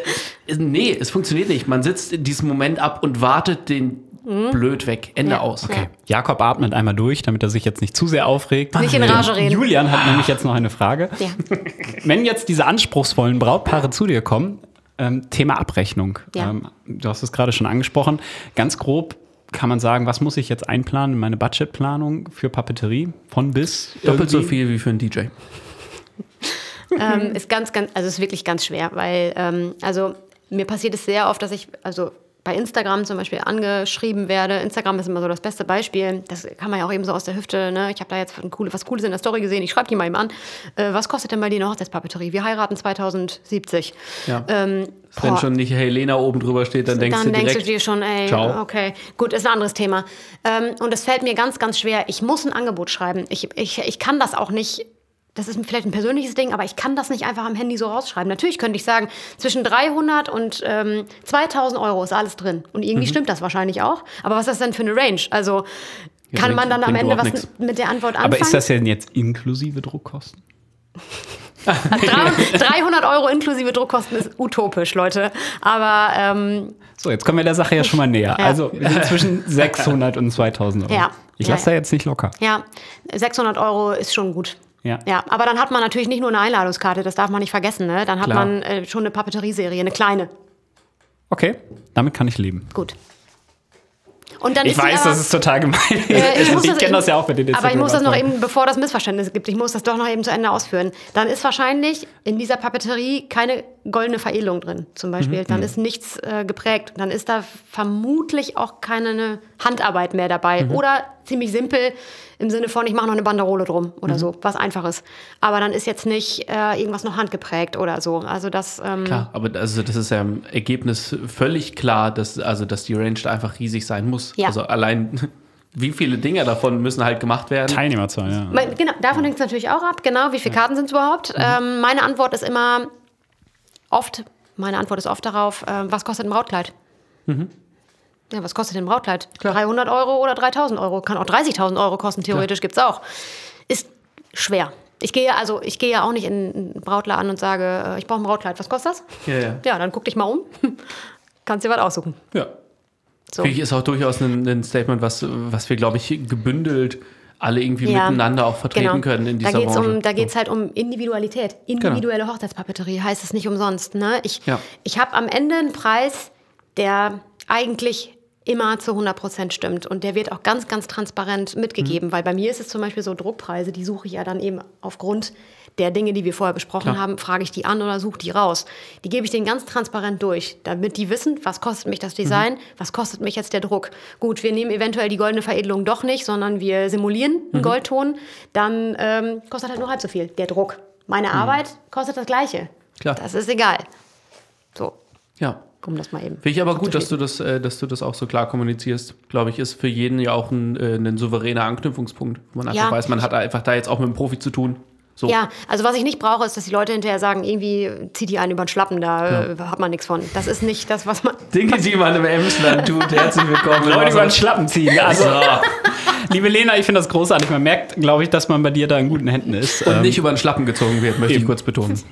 nee, es funktioniert nicht. Man sitzt in diesem Moment ab und wartet den blöd weg. Ende Ja. aus. Okay. Jakob atmet einmal durch, damit er sich jetzt nicht zu sehr aufregt. Nicht in Rage reden. Julian hat nämlich jetzt noch eine Frage. Ja. Wenn jetzt diese anspruchsvollen Brautpaare zu dir kommen, ähm, Thema Abrechnung. Ja. Ähm, du hast es gerade schon angesprochen. Ganz grob kann man sagen, was muss ich jetzt einplanen in meine Budgetplanung für Papeterie? Von bis? Doppelt so irgendwie? viel wie für einen DJ. Ähm, ist ganz, ganz, also ist wirklich ganz schwer, weil, ähm, also mir passiert es sehr oft, dass ich, also bei Instagram zum Beispiel angeschrieben werde. Instagram ist immer so das beste Beispiel. Das kann man ja auch eben so aus der Hüfte. Ne? Ich habe da jetzt was Cooles in der Story gesehen. Ich schreibe die mal eben an. Äh, was kostet denn bei dir eine Hochzeitspapeterie? Wir heiraten 2070. Ja. Ähm, Wenn boah. schon nicht Helena oben drüber steht, dann denkst dann du direkt. denkst du dir schon, ey, Ciao. okay, gut, ist ein anderes Thema. Ähm, und es fällt mir ganz, ganz schwer. Ich muss ein Angebot schreiben. Ich, ich, ich kann das auch nicht. Das ist vielleicht ein persönliches Ding, aber ich kann das nicht einfach am Handy so rausschreiben. Natürlich könnte ich sagen, zwischen 300 und ähm, 2000 Euro ist alles drin. Und irgendwie Mhm. stimmt das wahrscheinlich auch. Aber was ist das denn für eine Range? Also Ja, kann man dann am Ende was nix. mit der Antwort anfangen? Aber ist das denn jetzt inklusive Druckkosten? 300 Euro inklusive Druckkosten ist utopisch, Leute. Aber ähm, So, jetzt kommen wir der Sache ja schon mal näher. Ja. Also, zwischen 600 und 2000 Euro. Ja. Ich lasse ja. da jetzt nicht locker. Ja, 600 Euro ist schon gut. Ja. Ja, aber dann hat man natürlich nicht nur eine Einladungskarte, das darf man nicht vergessen. Ne? Dann hat Klar. man äh, schon eine Papeterieserie, eine kleine. Okay, damit kann ich leben. Gut. Und dann Ich weiß, aber, das ist total gemein. äh, ich das- kenne das ja auch mit den Aber ich muss das noch eben, bevor das Missverständnis gibt, ich muss das doch noch eben zu Ende ausführen. Dann ist wahrscheinlich in dieser Papeterie keine goldene Veredelung drin, zum Beispiel. Dann ist nichts äh, geprägt. Dann ist da vermutlich auch keine ne Handarbeit mehr dabei. Oder ziemlich simpel im Sinne von, ich mache noch eine Banderole drum oder so, was einfaches. Aber dann ist jetzt nicht äh, irgendwas noch handgeprägt oder so. Also das. Ähm, Klar, aber also das ist ja im Ergebnis völlig klar, dass, also, dass die Range da einfach riesig sein muss. Ja. Also allein, wie viele Dinge davon müssen halt gemacht werden. Teilnehmerzahl, ja. Genau, davon hängt es natürlich auch ab. Genau, wie viele Karten sind es überhaupt? Ähm, meine Antwort ist immer oft, meine Antwort ist oft darauf, äh, was kostet ein Brautkleid? Ja, was kostet denn ein Brautkleid? 300 Euro oder 3000 Euro? Kann auch 30.000 Euro kosten, theoretisch gibt es auch. Ist schwer. Ich gehe also, ich gehe ja auch nicht in einen Brautladen und sage, äh, ich brauche ein Brautkleid. Was kostet das? Ja, ja. Ja, dann guck dich mal um. Kannst dir was aussuchen. ja. So. Finde ich, ist auch durchaus ein, ein Statement, was, was wir, glaube ich, gebündelt alle irgendwie Ja, miteinander auch vertreten genau. können in dieser da geht's Branche. Um, da geht es halt um Individualität. Individuelle Hochzeitspapeterie heißt es nicht umsonst. Ne? Ich, Ja. ich habe am Ende einen Preis, der eigentlich immer zu 100% stimmt. Und der wird auch ganz, ganz transparent mitgegeben. Weil bei mir ist es zum Beispiel so Druckpreise, die suche ich ja dann eben aufgrund der Dinge, die wir vorher besprochen Klar. haben, frage ich die an oder suche die raus. Die gebe ich denen ganz transparent durch, damit die wissen, was kostet mich das Design, was kostet mich jetzt der Druck. Gut, wir nehmen eventuell die goldene Veredelung doch nicht, sondern wir simulieren einen Goldton. Dann ähm, kostet halt nur halb so viel der Druck. Meine Arbeit kostet das Gleiche. Klar. Das ist egal. So, ja. Um das mal eben. Finde ich aber gut, dass du das, äh, dass du das auch so klar kommunizierst. Glaube ich, ist für jeden ja auch ein, äh, ein souveräner Anknüpfungspunkt. wo Man einfach Ja. weiß, man hat einfach da jetzt auch mit einem Profi zu tun. So. Ja, also was ich nicht brauche, ist, dass die Leute hinterher sagen, irgendwie zieht die einen über den Schlappen, da äh, hat man nichts von. Das ist nicht das, was man. Dinge, die man im Emsland tut. Herzlich willkommen. Leute über den Schlappen ziehen. Also, liebe Lena, ich finde das großartig. Man merkt, glaube ich, dass man bei dir da in guten Händen ist. Und Ähm, nicht über den Schlappen gezogen wird, möchte ich eben. kurz betonen.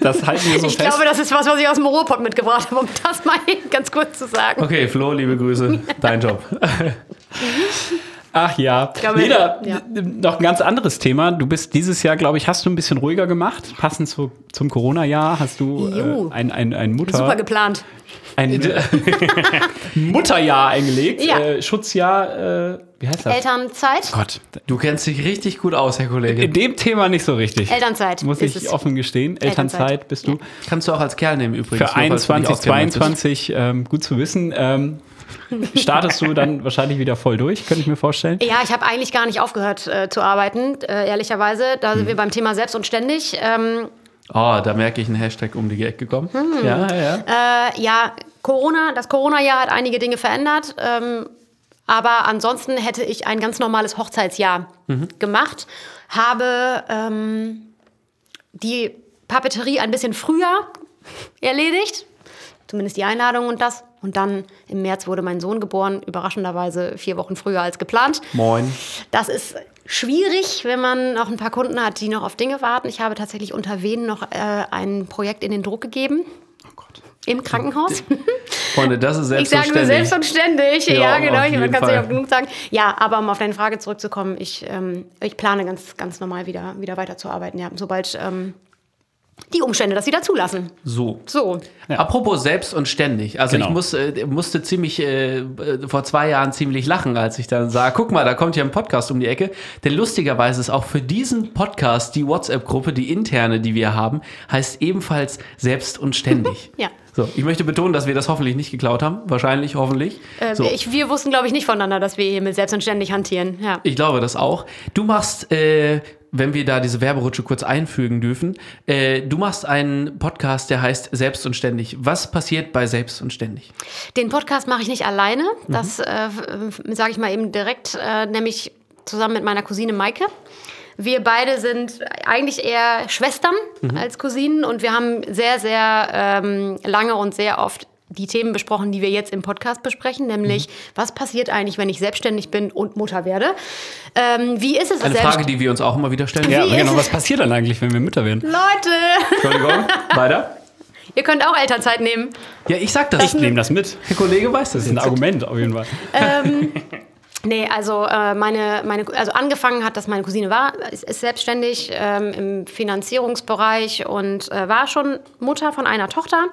das halten wir so Ich fest. glaube, das ist was, was ich aus dem Ruhrpott mitgebracht habe, um das mal ganz kurz zu sagen. Okay, Flo, liebe Grüße. Dein Job. Ach ja. glaube, Lena, ja. noch ein ganz anderes Thema. Du bist dieses Jahr, glaube ich, hast du ein bisschen ruhiger gemacht. Passend zu, zum Corona-Jahr hast du äh, ein, ein, ein, Mutter, Super geplant. ein Mutterjahr eingelegt. Ja. Äh, Schutzjahr, äh, wie heißt das? Elternzeit. Gott, Du kennst dich richtig gut aus, Herr Kollege. in dem Thema nicht so richtig. Elternzeit Muss ist ich es. offen gestehen. Elternzeit, Elternzeit. bist du. Kannst du auch als Kerl nehmen übrigens. Für nur falls du dich 21, auskennen möchtest. 22, ähm, gut zu wissen. Ähm, startest du dann wahrscheinlich wieder voll durch, könnte ich mir vorstellen. Ja, ich habe eigentlich gar nicht aufgehört äh, zu arbeiten, äh, ehrlicherweise. Da Hm. sind wir beim Thema selbst und ständig. Ähm, Oh, da merke ich einen Hashtag um die Ecke gekommen. Hm. Ja, ja. äh, ja, Corona, das Corona-Jahr hat einige Dinge verändert. Ähm, aber ansonsten hätte ich ein ganz normales Hochzeitsjahr Mhm. gemacht. Habe ähm, die Papeterie ein bisschen früher erledigt. Zumindest die Einladung und das. Und dann im März wurde mein Sohn geboren, überraschenderweise vier Wochen früher als geplant. Moin. Das ist schwierig, wenn man noch ein paar Kunden hat, die noch auf Dinge warten. Ich habe tatsächlich unter Wen noch äh, ein Projekt in den Druck gegeben. Oh Gott. Im Krankenhaus. Freunde, das ist Ich sage nur selbstverständlich. Ja, Ja, genau. Ich, man kann es nicht oft genug sagen. Ja, aber um auf deine Frage zurückzukommen, ich, ähm, ich plane ganz, ganz normal wieder, wieder weiterzuarbeiten. Ja, sobald ähm, die Umstände das wieder zulassen. So. So. Apropos selbst und ständig. Also Genau. ich muss, äh, musste ziemlich äh, vor zwei Jahren ziemlich lachen, als ich dann sah, guck mal, da kommt ja ein Podcast um die Ecke. Denn lustigerweise ist auch für diesen Podcast die WhatsApp-Gruppe, die interne, die wir haben, heißt ebenfalls selbst und ständig. Ja. So, ich möchte betonen, dass wir das hoffentlich nicht geklaut haben. Wahrscheinlich, hoffentlich. Äh, so. ich, wir wussten, glaube ich, nicht voneinander, dass wir hier mit selbst und ständig hantieren. Ja. Ich glaube das auch. Du machst, äh, wenn wir da diese Werberutsche kurz einfügen dürfen, äh, du machst einen Podcast, der heißt Selbst und Ständig. Was passiert bei Selbst und Ständig? Den Podcast mache ich nicht alleine. Mhm. Das äh, sage ich mal eben direkt, äh, nämlich zusammen mit meiner Cousine Maike. Wir beide sind eigentlich eher Schwestern Mhm. als Cousinen und wir haben sehr, sehr ähm, lange und sehr oft die Themen besprochen, die wir jetzt im Podcast besprechen, nämlich Mhm. was passiert eigentlich, wenn ich selbstständig bin und Mutter werde? Ähm, wie ist es Eine selbst Frage, die wir uns auch immer wieder stellen. Ja, Wie genau. ist- Was passiert dann eigentlich, wenn wir Mütter werden? Leute, Entschuldigung, weiter. ihr könnt auch Elternzeit nehmen. Ja, ich sag das. Ich nehme das mit. Der Kollege weiß das Das ist ein. Argument auf jeden Fall. Nee, also äh, meine, meine, also angefangen hat, dass meine Cousine war, ist, ist selbstständig ähm, im Finanzierungsbereich und äh, war schon Mutter von einer Tochter.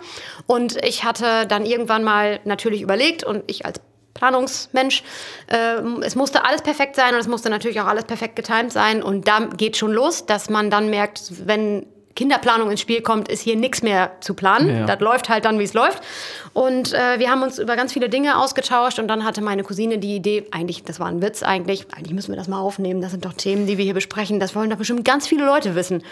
Und ich hatte dann irgendwann mal natürlich überlegt und ich als Planungsmensch, äh, es musste alles perfekt sein und es musste natürlich auch alles perfekt getimt sein. Und da geht schon los, dass man dann merkt, wenn Kinderplanung ins Spiel kommt, ist hier nichts mehr zu planen. Ja. Das läuft halt dann, wie es läuft. Und äh, wir haben uns über ganz viele Dinge ausgetauscht und dann hatte meine Cousine die Idee, eigentlich, das war ein Witz eigentlich, eigentlich müssen wir das mal aufnehmen, das sind doch Themen, die wir hier besprechen, das wollen doch bestimmt ganz viele Leute wissen.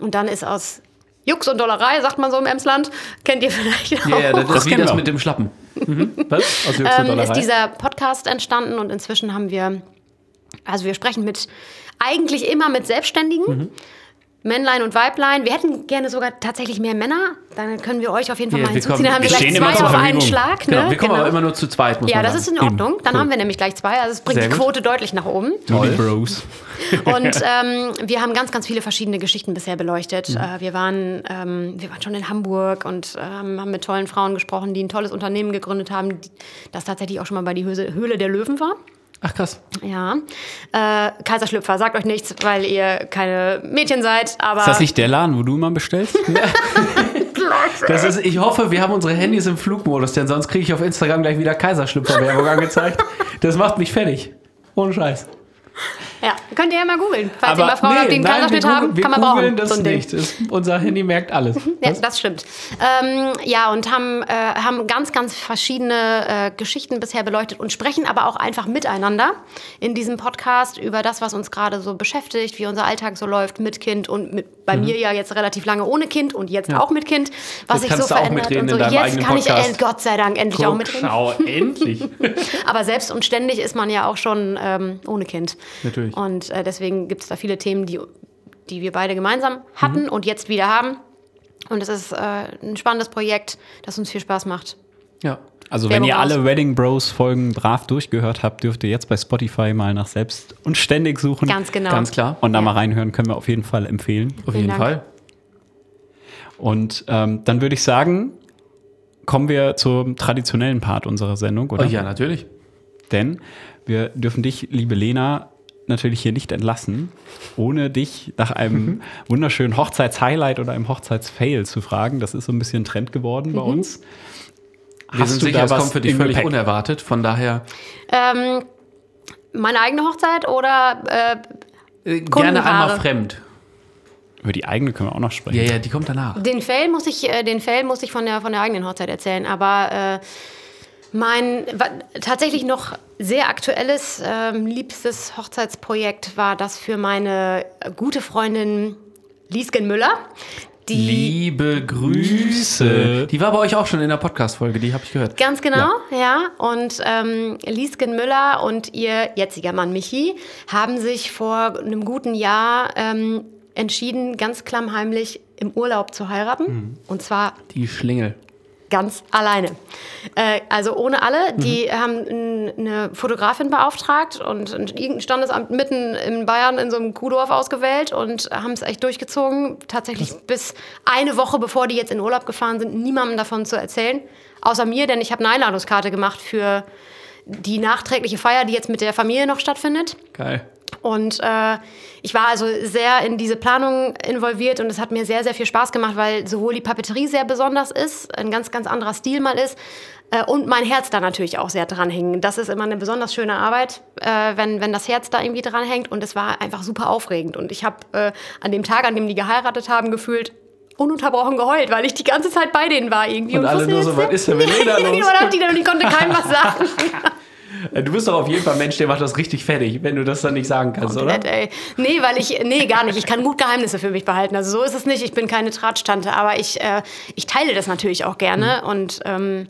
Und dann ist aus Jux und Dollerei, sagt man so im Emsland, kennt ihr vielleicht auch. Ja, ja, das, Das ist wie kennen das wir. mit dem Schlappen. Mhm. Was? Aus Jux und ähm, Dollerei? ist dieser Podcast entstanden und inzwischen haben wir, also wir sprechen mit, eigentlich immer mit Selbstständigen. Mhm. Männlein und Weiblein. Wir hätten gerne sogar tatsächlich mehr Männer. Dann können wir euch auf jeden Fall Ja, mal hinzuziehen. Dann haben wir wir gleich zwei auf einen Verfügung. Schlag. genau, Ne? wir kommen aber immer nur zu zweit, muss ja, man das sagen. ist in Ordnung. Dann haben wir nämlich gleich zwei. Also es bringt Sehr die gut. Quote deutlich nach oben. Toll. Bros. Und ähm, wir haben ganz, ganz viele verschiedene Geschichten bisher beleuchtet. Mhm. Äh, wir, waren, ähm, wir waren schon in Hamburg und ähm, haben mit tollen Frauen gesprochen, die ein tolles Unternehmen gegründet haben, die, das tatsächlich auch schon mal bei die Höhle der Löwen war. Ach krass. Ja. Äh, Kaiserschlüpfer, sagt euch nichts, weil ihr keine Mädchen seid, aber. Ist das nicht der Laden, wo du immer bestellst? Das ist, ich hoffe, wir haben unsere Handys im Flugmodus, denn sonst kriege ich auf Instagram gleich wieder Kaiserschlüpfer-Werbung angezeigt. Das macht mich fertig. Ohne Scheiß. Ja, könnt ihr ja mal googeln. Falls ihr mal Frauen die einen nein, Kaiserschnitt haben, kann man brauchen. das so nicht. Das, unser Handy merkt alles. Ja, das stimmt. Ähm, ja, und haben, äh, haben ganz, ganz verschiedene äh, Geschichten bisher beleuchtet und sprechen aber auch einfach miteinander in diesem Podcast über das, was uns gerade so beschäftigt, wie unser Alltag so läuft mit Kind und mit, bei mir ja jetzt relativ lange ohne Kind und jetzt auch mit Kind, was sich so auch verändert und so. Jetzt kann ich Podcast. äh, Gott sei Dank endlich auch Guck, mitreden. schau, endlich. Aber selbst und ständig ist man ja auch schon ähm, ohne Kind. Natürlich. Und äh, deswegen gibt es da viele Themen, die die wir beide gemeinsam hatten und jetzt wieder haben. Und es ist äh, ein spannendes Projekt, das uns viel Spaß macht. Ja. Also wenn ihr alle. Wedding Bros Folgen brav durchgehört habt, dürft ihr jetzt bei Spotify mal nach selbst und ständig suchen. Ganz genau. Ganz klar. Und da Ja. mal reinhören, können wir auf jeden Fall empfehlen. Auf Vielen jeden Dank. Fall. Und ähm, dann würde ich sagen, kommen wir zum traditionellen Part unserer Sendung, Oh, oder? ja, natürlich. Denn wir dürfen dich, liebe Lena, natürlich hier nicht entlassen, ohne dich nach einem wunderschönen Hochzeitshighlight oder einem Hochzeitsfail zu fragen. Das ist so ein bisschen Trend geworden bei uns. Wir Hast sind du sicher, da es was kommt für dich völlig Gepäck? unerwartet. Von daher Ähm, meine eigene Hochzeit oder äh, äh, gerne einmal fremd. Über die eigene können wir auch noch sprechen. Ja, ja, die kommt danach. Den Fail muss ich, äh, den Fail muss ich von der, von der eigenen Hochzeit erzählen, aber äh, mein tatsächlich noch sehr aktuelles, ähm, liebstes Hochzeitsprojekt war das für meine gute Freundin Liesgen Müller. Die Liebe Grüße. Die war bei euch auch schon in der Podcast-Folge, die habe ich gehört. Ganz genau, ja. Und ähm, Liesgen Müller und ihr jetziger Mann Michi haben sich vor einem guten Jahr ähm, entschieden, ganz klammheimlich im Urlaub zu heiraten. Und zwar Die Schlingel. Ganz alleine. Äh, also ohne alle. Die haben n- eine Fotografin beauftragt und ein- irgendein Standesamt mitten in Bayern in so einem Kuhdorf ausgewählt und haben es echt durchgezogen. Tatsächlich bis eine Woche bevor die jetzt in Urlaub gefahren sind, niemandem davon zu erzählen. Außer mir, denn ich habe eine Einladungskarte gemacht für die nachträgliche Feier, die jetzt mit der Familie noch stattfindet. Geil. Und äh, ich war also sehr in diese Planung involviert und es hat mir sehr, sehr viel Spaß gemacht, weil sowohl die Papeterie sehr besonders ist, ein ganz, ganz anderer Stil mal ist äh, und mein Herz da natürlich auch sehr dran hing. Das ist immer eine besonders schöne Arbeit, äh, wenn, wenn das Herz da irgendwie dran hängt und es war einfach super aufregend. Und ich habe äh, an dem Tag, an dem die geheiratet haben, gefühlt ununterbrochen geheult, weil ich die ganze Zeit bei denen war irgendwie. Und alle wusste nur so, was ist denn mit Lena los? Die und ich konnte keinem was sagen. Äh, Du bist doch auf jeden Fall ein Mensch, der macht das richtig fertig, wenn du das dann nicht sagen kannst, oder? Komplett, ey. Nee, weil ich, nee, gar nicht. Ich kann gut Geheimnisse für mich behalten. Also so ist es nicht. Ich bin keine Tratschtante, aber ich, äh, ich teile das natürlich auch gerne. Mhm. Und ähm,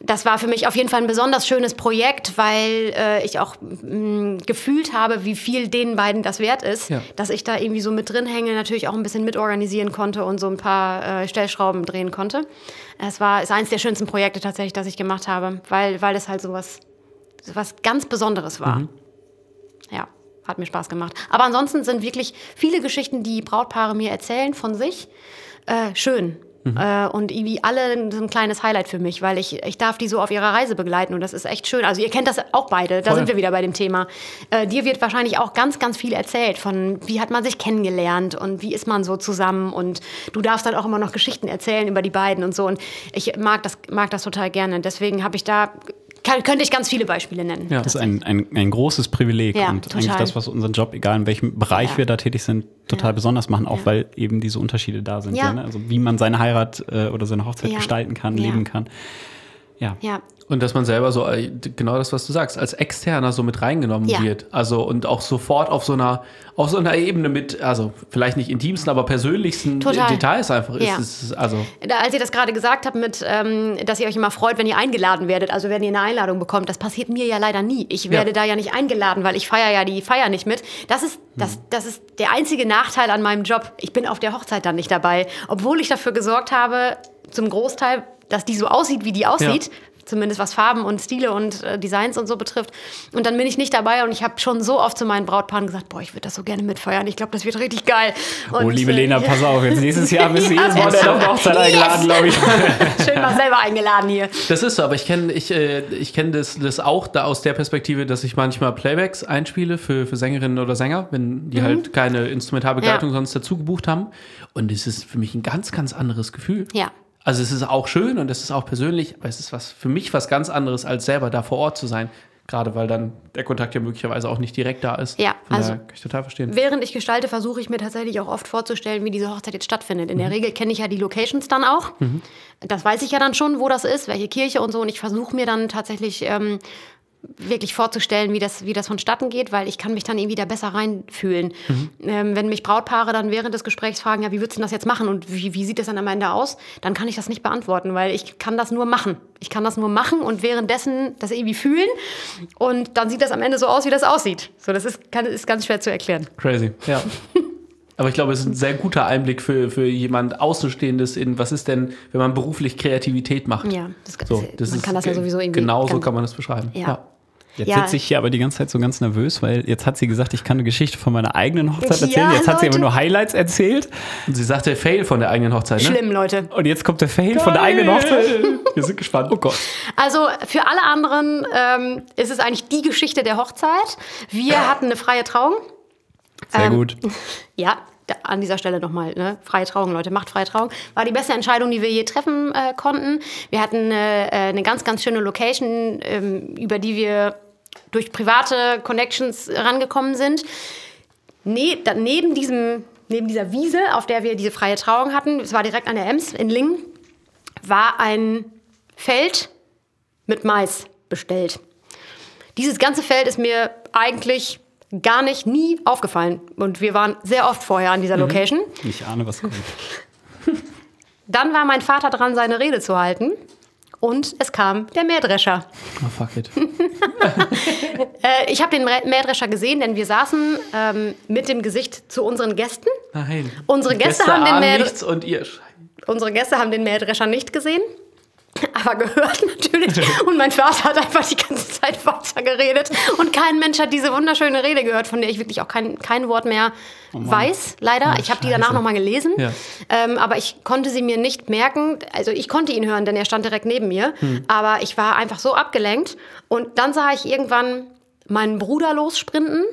das war für mich auf jeden Fall ein besonders schönes Projekt, weil äh, ich auch mh, gefühlt habe, wie viel den beiden das wert ist, Ja. dass ich da irgendwie so mit drin hänge, natürlich auch ein bisschen mitorganisieren konnte und so ein paar äh, Stellschrauben drehen konnte. Es war ist eins der schönsten Projekte tatsächlich, das ich gemacht habe, weil, weil es halt so was, so was ganz Besonderes war. Ja, hat mir Spaß gemacht. Aber ansonsten sind wirklich viele Geschichten, die Brautpaare mir erzählen von sich, äh, schön. Äh, und irgendwie alle so ein kleines Highlight für mich, weil ich, ich darf die so auf ihrer Reise begleiten und das ist echt schön. Also ihr kennt das auch beide, da Voll. sind wir wieder bei dem Thema. Äh, dir wird wahrscheinlich auch ganz, ganz viel erzählt von, wie hat man sich kennengelernt und wie ist man so zusammen und du darfst dann auch immer noch Geschichten erzählen über die beiden und so und ich mag das, mag das total gerne. Deswegen habe ich da, kann, könnte ich ganz viele Beispiele nennen. Ja. Das ist ein, ein, ein großes Privileg Ja, und total. eigentlich das, was unseren Job, egal in welchem Bereich Ja. wir da tätig sind, total Ja. besonders machen, auch Ja. weil eben diese Unterschiede da sind. Ja. Ja. ne? Also wie man seine Heirat äh, oder seine Hochzeit Ja. gestalten kann, Ja. leben kann. Ja. Ja, Und dass man selber so, äh, genau das, was du sagst, als Externer so mit reingenommen Ja. wird. Also und auch sofort auf so einer, auf so einer Ebene mit, also vielleicht nicht intimsten, aber persönlichsten Total. Details einfach ist. Ja. Es ist also als ihr das gerade gesagt habt, mit, ähm, dass ihr euch immer freut, wenn ihr eingeladen werdet, also wenn ihr eine Einladung bekommt, das passiert mir ja leider nie. Ich werde da ja nicht eingeladen, weil ich feiere ja die Feier nicht mit. Das ist, das, das ist der einzige Nachteil an meinem Job. Ich bin auf der Hochzeit dann nicht dabei, obwohl ich dafür gesorgt habe, zum Großteil, dass die so aussieht, wie die aussieht. Zumindest was Farben und Stile und äh, Designs und so betrifft. Und dann bin ich nicht dabei und ich habe schon so oft zu meinen Brautpaaren gesagt, boah, ich würde das so gerne mitfeiern. Ich glaube, das wird richtig geil. Oh, Und, liebe äh, Lena, pass auf, jetzt nächstes Jahr bist du Ja, jedes Mal der auf. Hochzeit eingeladen, glaube ich. Schön mal selber eingeladen hier. Das ist so, aber ich kenne ich, äh, ich kenn das, das auch da aus der Perspektive, dass ich manchmal Playbacks einspiele für, für Sängerinnen oder Sänger, wenn die halt keine Instrumentalbegleitung Mhm. Ja. sonst dazu gebucht haben. Und es ist für mich ein ganz, ganz anderes Gefühl. Ja. Also es ist auch schön und es ist auch persönlich, aber es ist was für mich was ganz anderes, als selber da vor Ort zu sein. Gerade weil dann der Kontakt ja möglicherweise auch nicht direkt da ist. Ja, Von also- kann ich total verstehen. Während ich gestalte, versuche ich mir tatsächlich auch oft vorzustellen, wie diese Hochzeit jetzt stattfindet. Mhm. In der Regel kenne ich ja die Locations dann auch. Das weiß ich ja dann schon, wo das ist, welche Kirche und so. Und ich versuche mir dann tatsächlich ähm, wirklich vorzustellen, wie das, wie das vonstatten geht, weil ich kann mich dann irgendwie da besser reinfühlen. Mhm. Ähm, wenn mich Brautpaare dann während des Gesprächs fragen, ja, wie würdest du das jetzt machen und wie, wie sieht das dann am Ende aus, dann kann ich das nicht beantworten, weil ich kann das nur machen. Ich kann das nur machen und währenddessen das irgendwie fühlen und dann sieht das am Ende so aus, wie das aussieht. So, das ist, kann, ist ganz schwer zu erklären. Crazy, ja. Aber ich glaube, es ist ein sehr guter Einblick für, für jemand Außenstehendes in, was ist denn, wenn man beruflich Kreativität macht. Ja, das, So, man das ist kann das ja sowieso irgendwie. Genau so kann man das beschreiben. Ja. Jetzt Ja. sitze ich hier aber die ganze Zeit so ganz nervös, weil jetzt hat sie gesagt, ich kann eine Geschichte von meiner eigenen Hochzeit Ja, erzählen. Jetzt hat sie aber nur Highlights erzählt. Und sie sagte Fail von der eigenen Hochzeit, ne? Schlimm, Leute. Und jetzt kommt der Fail von der eigenen Hochzeit. Wir sind gespannt. Oh Gott. Also für alle anderen ähm, ist es eigentlich die Geschichte der Hochzeit. Wir hatten eine freie Trauung. Sehr Ähm, gut. Ja, an dieser Stelle nochmal, ne? freie Trauung, Leute, macht freie Trauung. War die beste Entscheidung, die wir je treffen äh, konnten. Wir hatten äh, äh, eine ganz, ganz schöne Location, ähm, über die wir durch private Connections rangekommen sind. Ne, neben, diesem, neben dieser Wiese, auf der wir diese freie Trauung hatten, es war direkt an der Ems in Lingen, war ein Feld mit Mais bestellt. Dieses ganze Feld ist mir eigentlich gar nicht, nie aufgefallen. Und wir waren sehr oft vorher an dieser Location. Ich ahne, was kommt. Dann war mein Vater dran, seine Rede zu halten. Und es kam der Mähdrescher. Oh, fuck it. Äh, ich habe den Mä- Mähdrescher gesehen, denn wir saßen ähm, mit dem Gesicht zu unseren Gästen. Nein. Unsere Die Gäste haben den ahnen Mähdre- nichts und ihr Scheiße. Unsere Gäste haben den Mähdrescher nicht gesehen, aber gehört natürlich. Und mein Vater hat einfach die ganze Zeit weiter geredet. Und kein Mensch hat diese wunderschöne Rede gehört, von der ich wirklich auch kein, kein Wort mehr weiß, leider. ich habe die danach nochmal gelesen, Ja. ähm, aber ich konnte sie mir nicht merken. Also ich konnte ihn hören, denn er stand direkt neben mir. Aber ich war einfach so abgelenkt. Und dann sah ich irgendwann meinen Bruder lossprinten.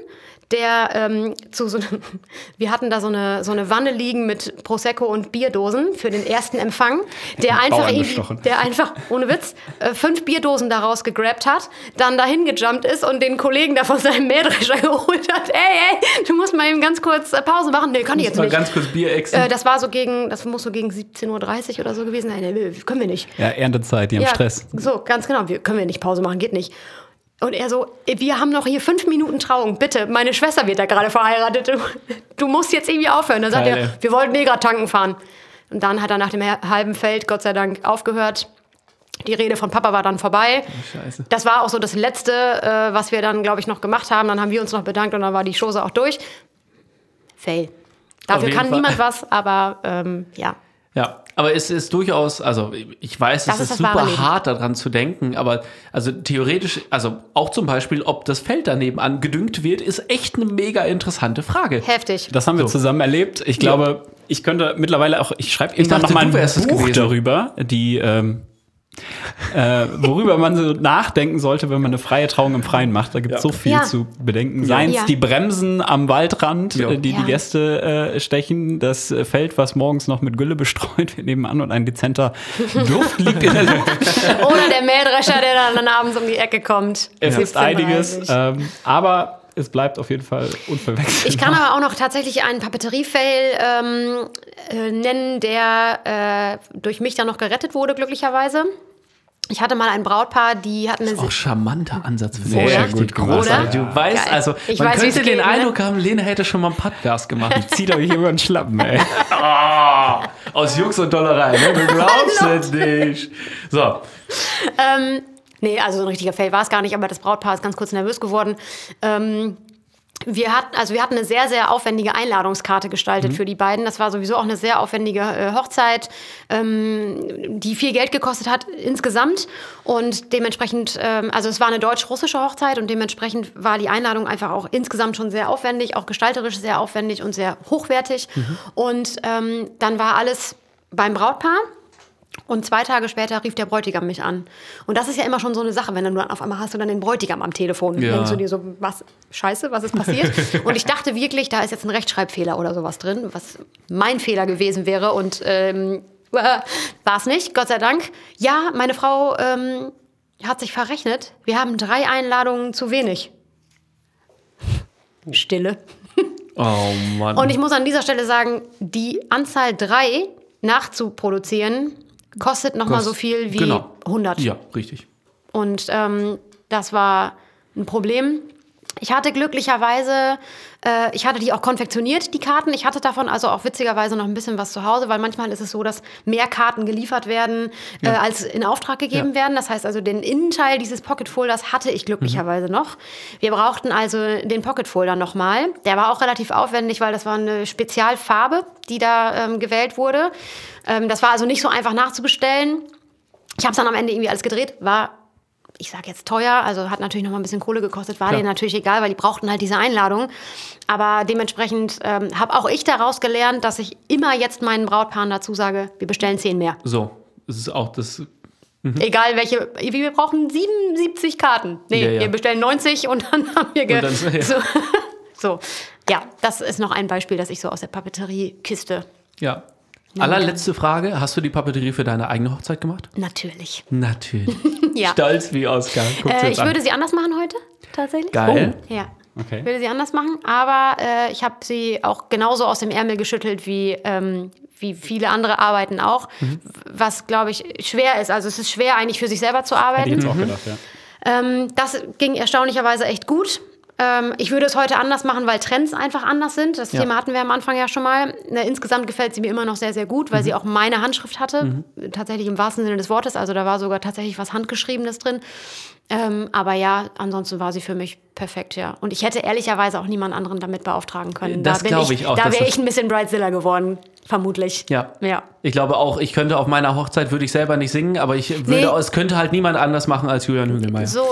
Der ähm, zu so einem, wir hatten da so eine, so eine Wanne liegen mit Prosecco und Bierdosen für den ersten Empfang, der einfach, der einfach, ohne Witz, äh, fünf Bierdosen daraus gegrabt hat, dann dahin gejumpt ist und den Kollegen da von seinem Mähdrescher geholt hat. Ey, ey, du musst mal eben ganz kurz äh, Pause machen. Nee, kann ich jetzt Mal nicht. ganz kurz Bier. Äh, das war so gegen, das muss so gegen 17.30 Uhr oder so gewesen sein. Nee, können wir nicht. Ja, Erntezeit, die haben Stress. So, ganz genau. Wir können wir nicht Pause machen, geht nicht. Und er so, wir haben noch hier fünf Minuten Trauung, bitte. Meine Schwester wird da gerade verheiratet. Du, du musst jetzt irgendwie aufhören. Dann sagt Geil, er, wir wollten eh gerade tanken fahren. Und dann hat er nach dem halben Feld, Gott sei Dank, aufgehört. Die Rede von Papa war dann vorbei. Scheiße. Das war auch so das Letzte, äh, was wir dann, glaube ich, noch gemacht haben. Dann haben wir uns noch bedankt und dann war die Chose auch durch. Fail. Dafür kann Fall. niemand was, aber ähm, ja. Ja, aber es ist durchaus, also ich weiß, Das es ist ist, super hart daran zu denken, aber also theoretisch, also auch zum Beispiel, ob das Feld daneben an gedüngt wird, ist echt eine mega interessante Frage. Heftig. Das haben wir zusammen erlebt. Ich glaube, ich könnte mittlerweile auch, ich schreibe irgendwann dachte, noch mal du ein Buch darüber, die, ähm, äh, worüber man so nachdenken sollte, wenn man eine freie Trauung im Freien macht. Da gibt es so viel Ja. zu bedenken. Seien es Ja. die Bremsen am Waldrand, Ja. äh, die Ja. die Gäste äh, stechen, das äh, Feld, was morgens noch mit Gülle bestreut wird nebenan und ein dezenter Duft liegt in der Luft. Oder der Mähdrescher, der dann abends um die Ecke kommt. Es ist 17.30 einiges, ähm, aber es bleibt auf jeden Fall unverwechselbar. Ich kann aber auch noch tatsächlich einen Papeterie-Fail ähm, äh, nennen, der äh, durch mich dann noch gerettet wurde, glücklicherweise. Ich hatte mal ein Brautpaar, die hatten eine Auch charmanter Ansatz für Sehr eine gut gemacht. Großartig. Oder? Du weißt, Geil. also Ich man weiß, könnte den geht, ne? Eindruck haben, Lena hätte schon mal einen Podcast gemacht. Zieht euch über den Schlappen, ey. Aus Jux und Dollerei, ne? Du glaubst es nicht. So, Nee, also so ein richtiger Fail war es gar nicht, aber das Brautpaar ist ganz kurz nervös geworden. Ähm, wir hatten, also wir hatten eine sehr, sehr aufwendige Einladungskarte gestaltet Mhm. für die beiden. Das war sowieso auch eine sehr aufwendige äh, Hochzeit, ähm, die viel Geld gekostet hat insgesamt. Und dementsprechend, ähm, also es war eine deutsch-russische Hochzeit und dementsprechend war die Einladung einfach auch insgesamt schon sehr aufwendig, auch gestalterisch sehr aufwendig und sehr hochwertig. Mhm. Und ähm, dann war alles beim Brautpaar. Und zwei Tage später rief der Bräutigam mich an. Und das ist ja immer schon so eine Sache, wenn du dann auf einmal hast du dann den Bräutigam am Telefon. Ja. Denkst du dir so, was, scheiße, was ist passiert? und ich dachte wirklich, da ist jetzt ein Rechtschreibfehler oder sowas drin, was mein Fehler gewesen wäre. Und ähm, war es nicht, Gott sei Dank. Ja, meine Frau ähm, hat sich verrechnet. Wir haben drei Einladungen zu wenig. Stille. oh Mann. Und ich muss an dieser Stelle sagen, die Anzahl drei nachzuproduzieren kostet noch mal so viel wie Genau. 100. ja, richtig. Und ähm, das war ein Problem. Ich hatte glücklicherweise, äh, ich hatte die auch konfektioniert, die Karten. Ich hatte davon also auch witzigerweise noch ein bisschen was zu Hause, weil manchmal ist es so, dass mehr Karten geliefert werden, äh, als in Auftrag gegeben Ja. werden. Das heißt also, den Innenteil dieses Pocket Folders hatte ich glücklicherweise noch. Wir brauchten also den Pocket Folder nochmal. Der war auch relativ aufwendig, weil das war eine Spezialfarbe, die da ähm, gewählt wurde. Ähm, das war also nicht so einfach nachzubestellen. Ich habe es dann am Ende irgendwie alles gedreht, war ich sage jetzt teuer, also hat natürlich noch mal ein bisschen Kohle gekostet, war Klar. denen natürlich egal, weil die brauchten halt diese Einladung. Aber dementsprechend ähm, habe auch ich daraus gelernt, dass ich immer jetzt meinen Brautpaaren dazu sage, wir bestellen zehn mehr. So, das ist auch das. Egal welche, wir brauchen 77 Karten. Nee, Ja, ja. wir bestellen 90 und dann haben wir ge dann- ja. so, so, ja, das ist noch ein Beispiel, das ich so aus der Papeteriekiste. Ja. Allerletzte Frage: Hast du die Papeterie für deine eigene Hochzeit gemacht? Natürlich. Natürlich. Ja. Stolz wie. Guckt's Äh, ich an. würde sie anders machen heute, tatsächlich. Geil. Ja. Okay. Ich würde sie anders machen, aber äh, ich habe sie auch genauso aus dem Ärmel geschüttelt wie, ähm, wie viele andere Arbeiten auch, Mhm. was, glaube ich, schwer ist. Also es ist schwer eigentlich für sich selber zu Hätte arbeiten. ich jetzt auch gedacht, ja. Ähm, das ging erstaunlicherweise echt gut. Ähm, ich würde es heute anders machen, weil Trends einfach anders sind. Das Ja. Thema hatten wir am Anfang ja schon mal. Ne, insgesamt gefällt sie mir immer noch sehr, sehr gut, weil Mhm. sie auch meine Handschrift hatte. Tatsächlich im wahrsten Sinne des Wortes. Also da war sogar tatsächlich was Handgeschriebenes drin. Ähm, aber ja, ansonsten war sie für mich perfekt, ja. Und ich hätte ehrlicherweise auch niemand anderen damit beauftragen können. Das da glaube ich auch, Da wäre ich ein bisschen Bridezilla geworden, vermutlich. Ja. Ja. Ich glaube auch, ich könnte auf meiner Hochzeit würde ich selber nicht singen, aber ich würde, Nee. es könnte halt niemand anders machen als Julian Hügelmeier. So,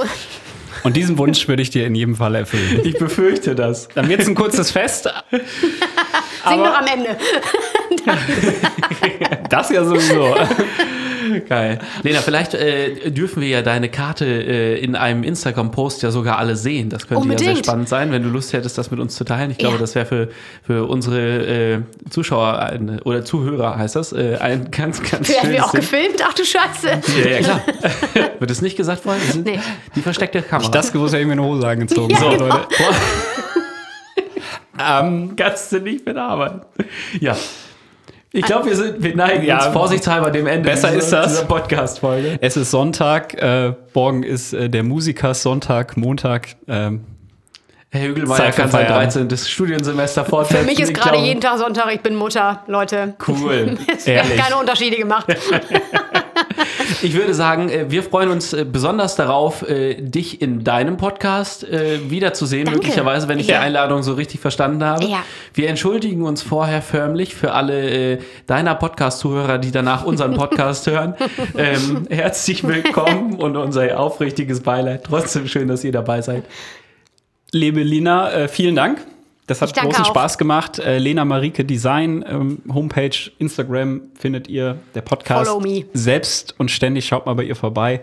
Und diesen Wunsch würde ich dir in jedem Fall erfüllen. Ich befürchte das. Dann wird es ein kurzes Fest. sing noch am Ende. Das ja sowieso. Geil. Lena, vielleicht äh, dürfen wir ja deine Karte äh, in einem Instagram-Post ja sogar alle sehen. Das könnte ja sehr Unbedingt. spannend sein, wenn du Lust hättest, das mit uns zu teilen. Ich glaube, Ja. das wäre für, für unsere äh, Zuschauer ein, oder Zuhörer, heißt das, äh, ein ganz, ganz Werden schönes wir auch Ding. gefilmt? Ach du Scheiße. Ja, ja, klar. Wird es nicht gesagt sind Nee. Die versteckte Kamera. Das gewusst, hätte ich mir eine Hose angezogen. Ja, so, genau. Leute. ähm, kannst du nicht mitarbeiten. Ja. Ich glaube, wir, sind- wir neigen Ja, uns vorsichtshalber dem Ende besser dieser, ist das. dieser Podcast-Folge. es ist Sonntag, äh, morgen ist äh, der Musiker-Sonntag, Montag. Ähm, Herr Hügelmeier kann sein Feierabend. 13. Studiensemester fortsetzen. Für mich ist gerade jeden Tag Sonntag, ich bin Mutter, Leute. Cool. Es werden Ehrlich. keine Unterschiede gemacht. Ich würde sagen, äh, wir freuen uns äh, besonders darauf, äh, dich in deinem Podcast wiederzusehen, Danke. möglicherweise, wenn ich die Ja. Einladung so richtig verstanden habe. Ja. Wir entschuldigen uns vorher förmlich für alle deiner Podcast-Zuhörer, die danach unseren Podcast hören. Ähm, herzlich willkommen und unser aufrichtiges Beileid. Trotzdem schön, dass ihr dabei seid. liebe Lina, vielen Dank. Das hat großen auch. Spaß gemacht. Äh, Lena Marike Design, ähm, Homepage, Instagram findet ihr. Der Podcast Follow me. selbst und ständig schaut mal bei ihr vorbei.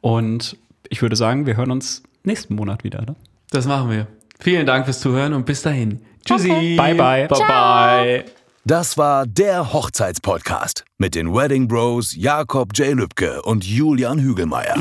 Und ich würde sagen, wir hören uns nächsten Monat wieder. Ne? Das machen wir. Vielen Dank fürs Zuhören und bis dahin. Tschüssi. Bye, bye. Bye, bye. Das war der Hochzeitspodcast mit den Wedding Bros Jakob J. Lübke und Julian Hügelmeier.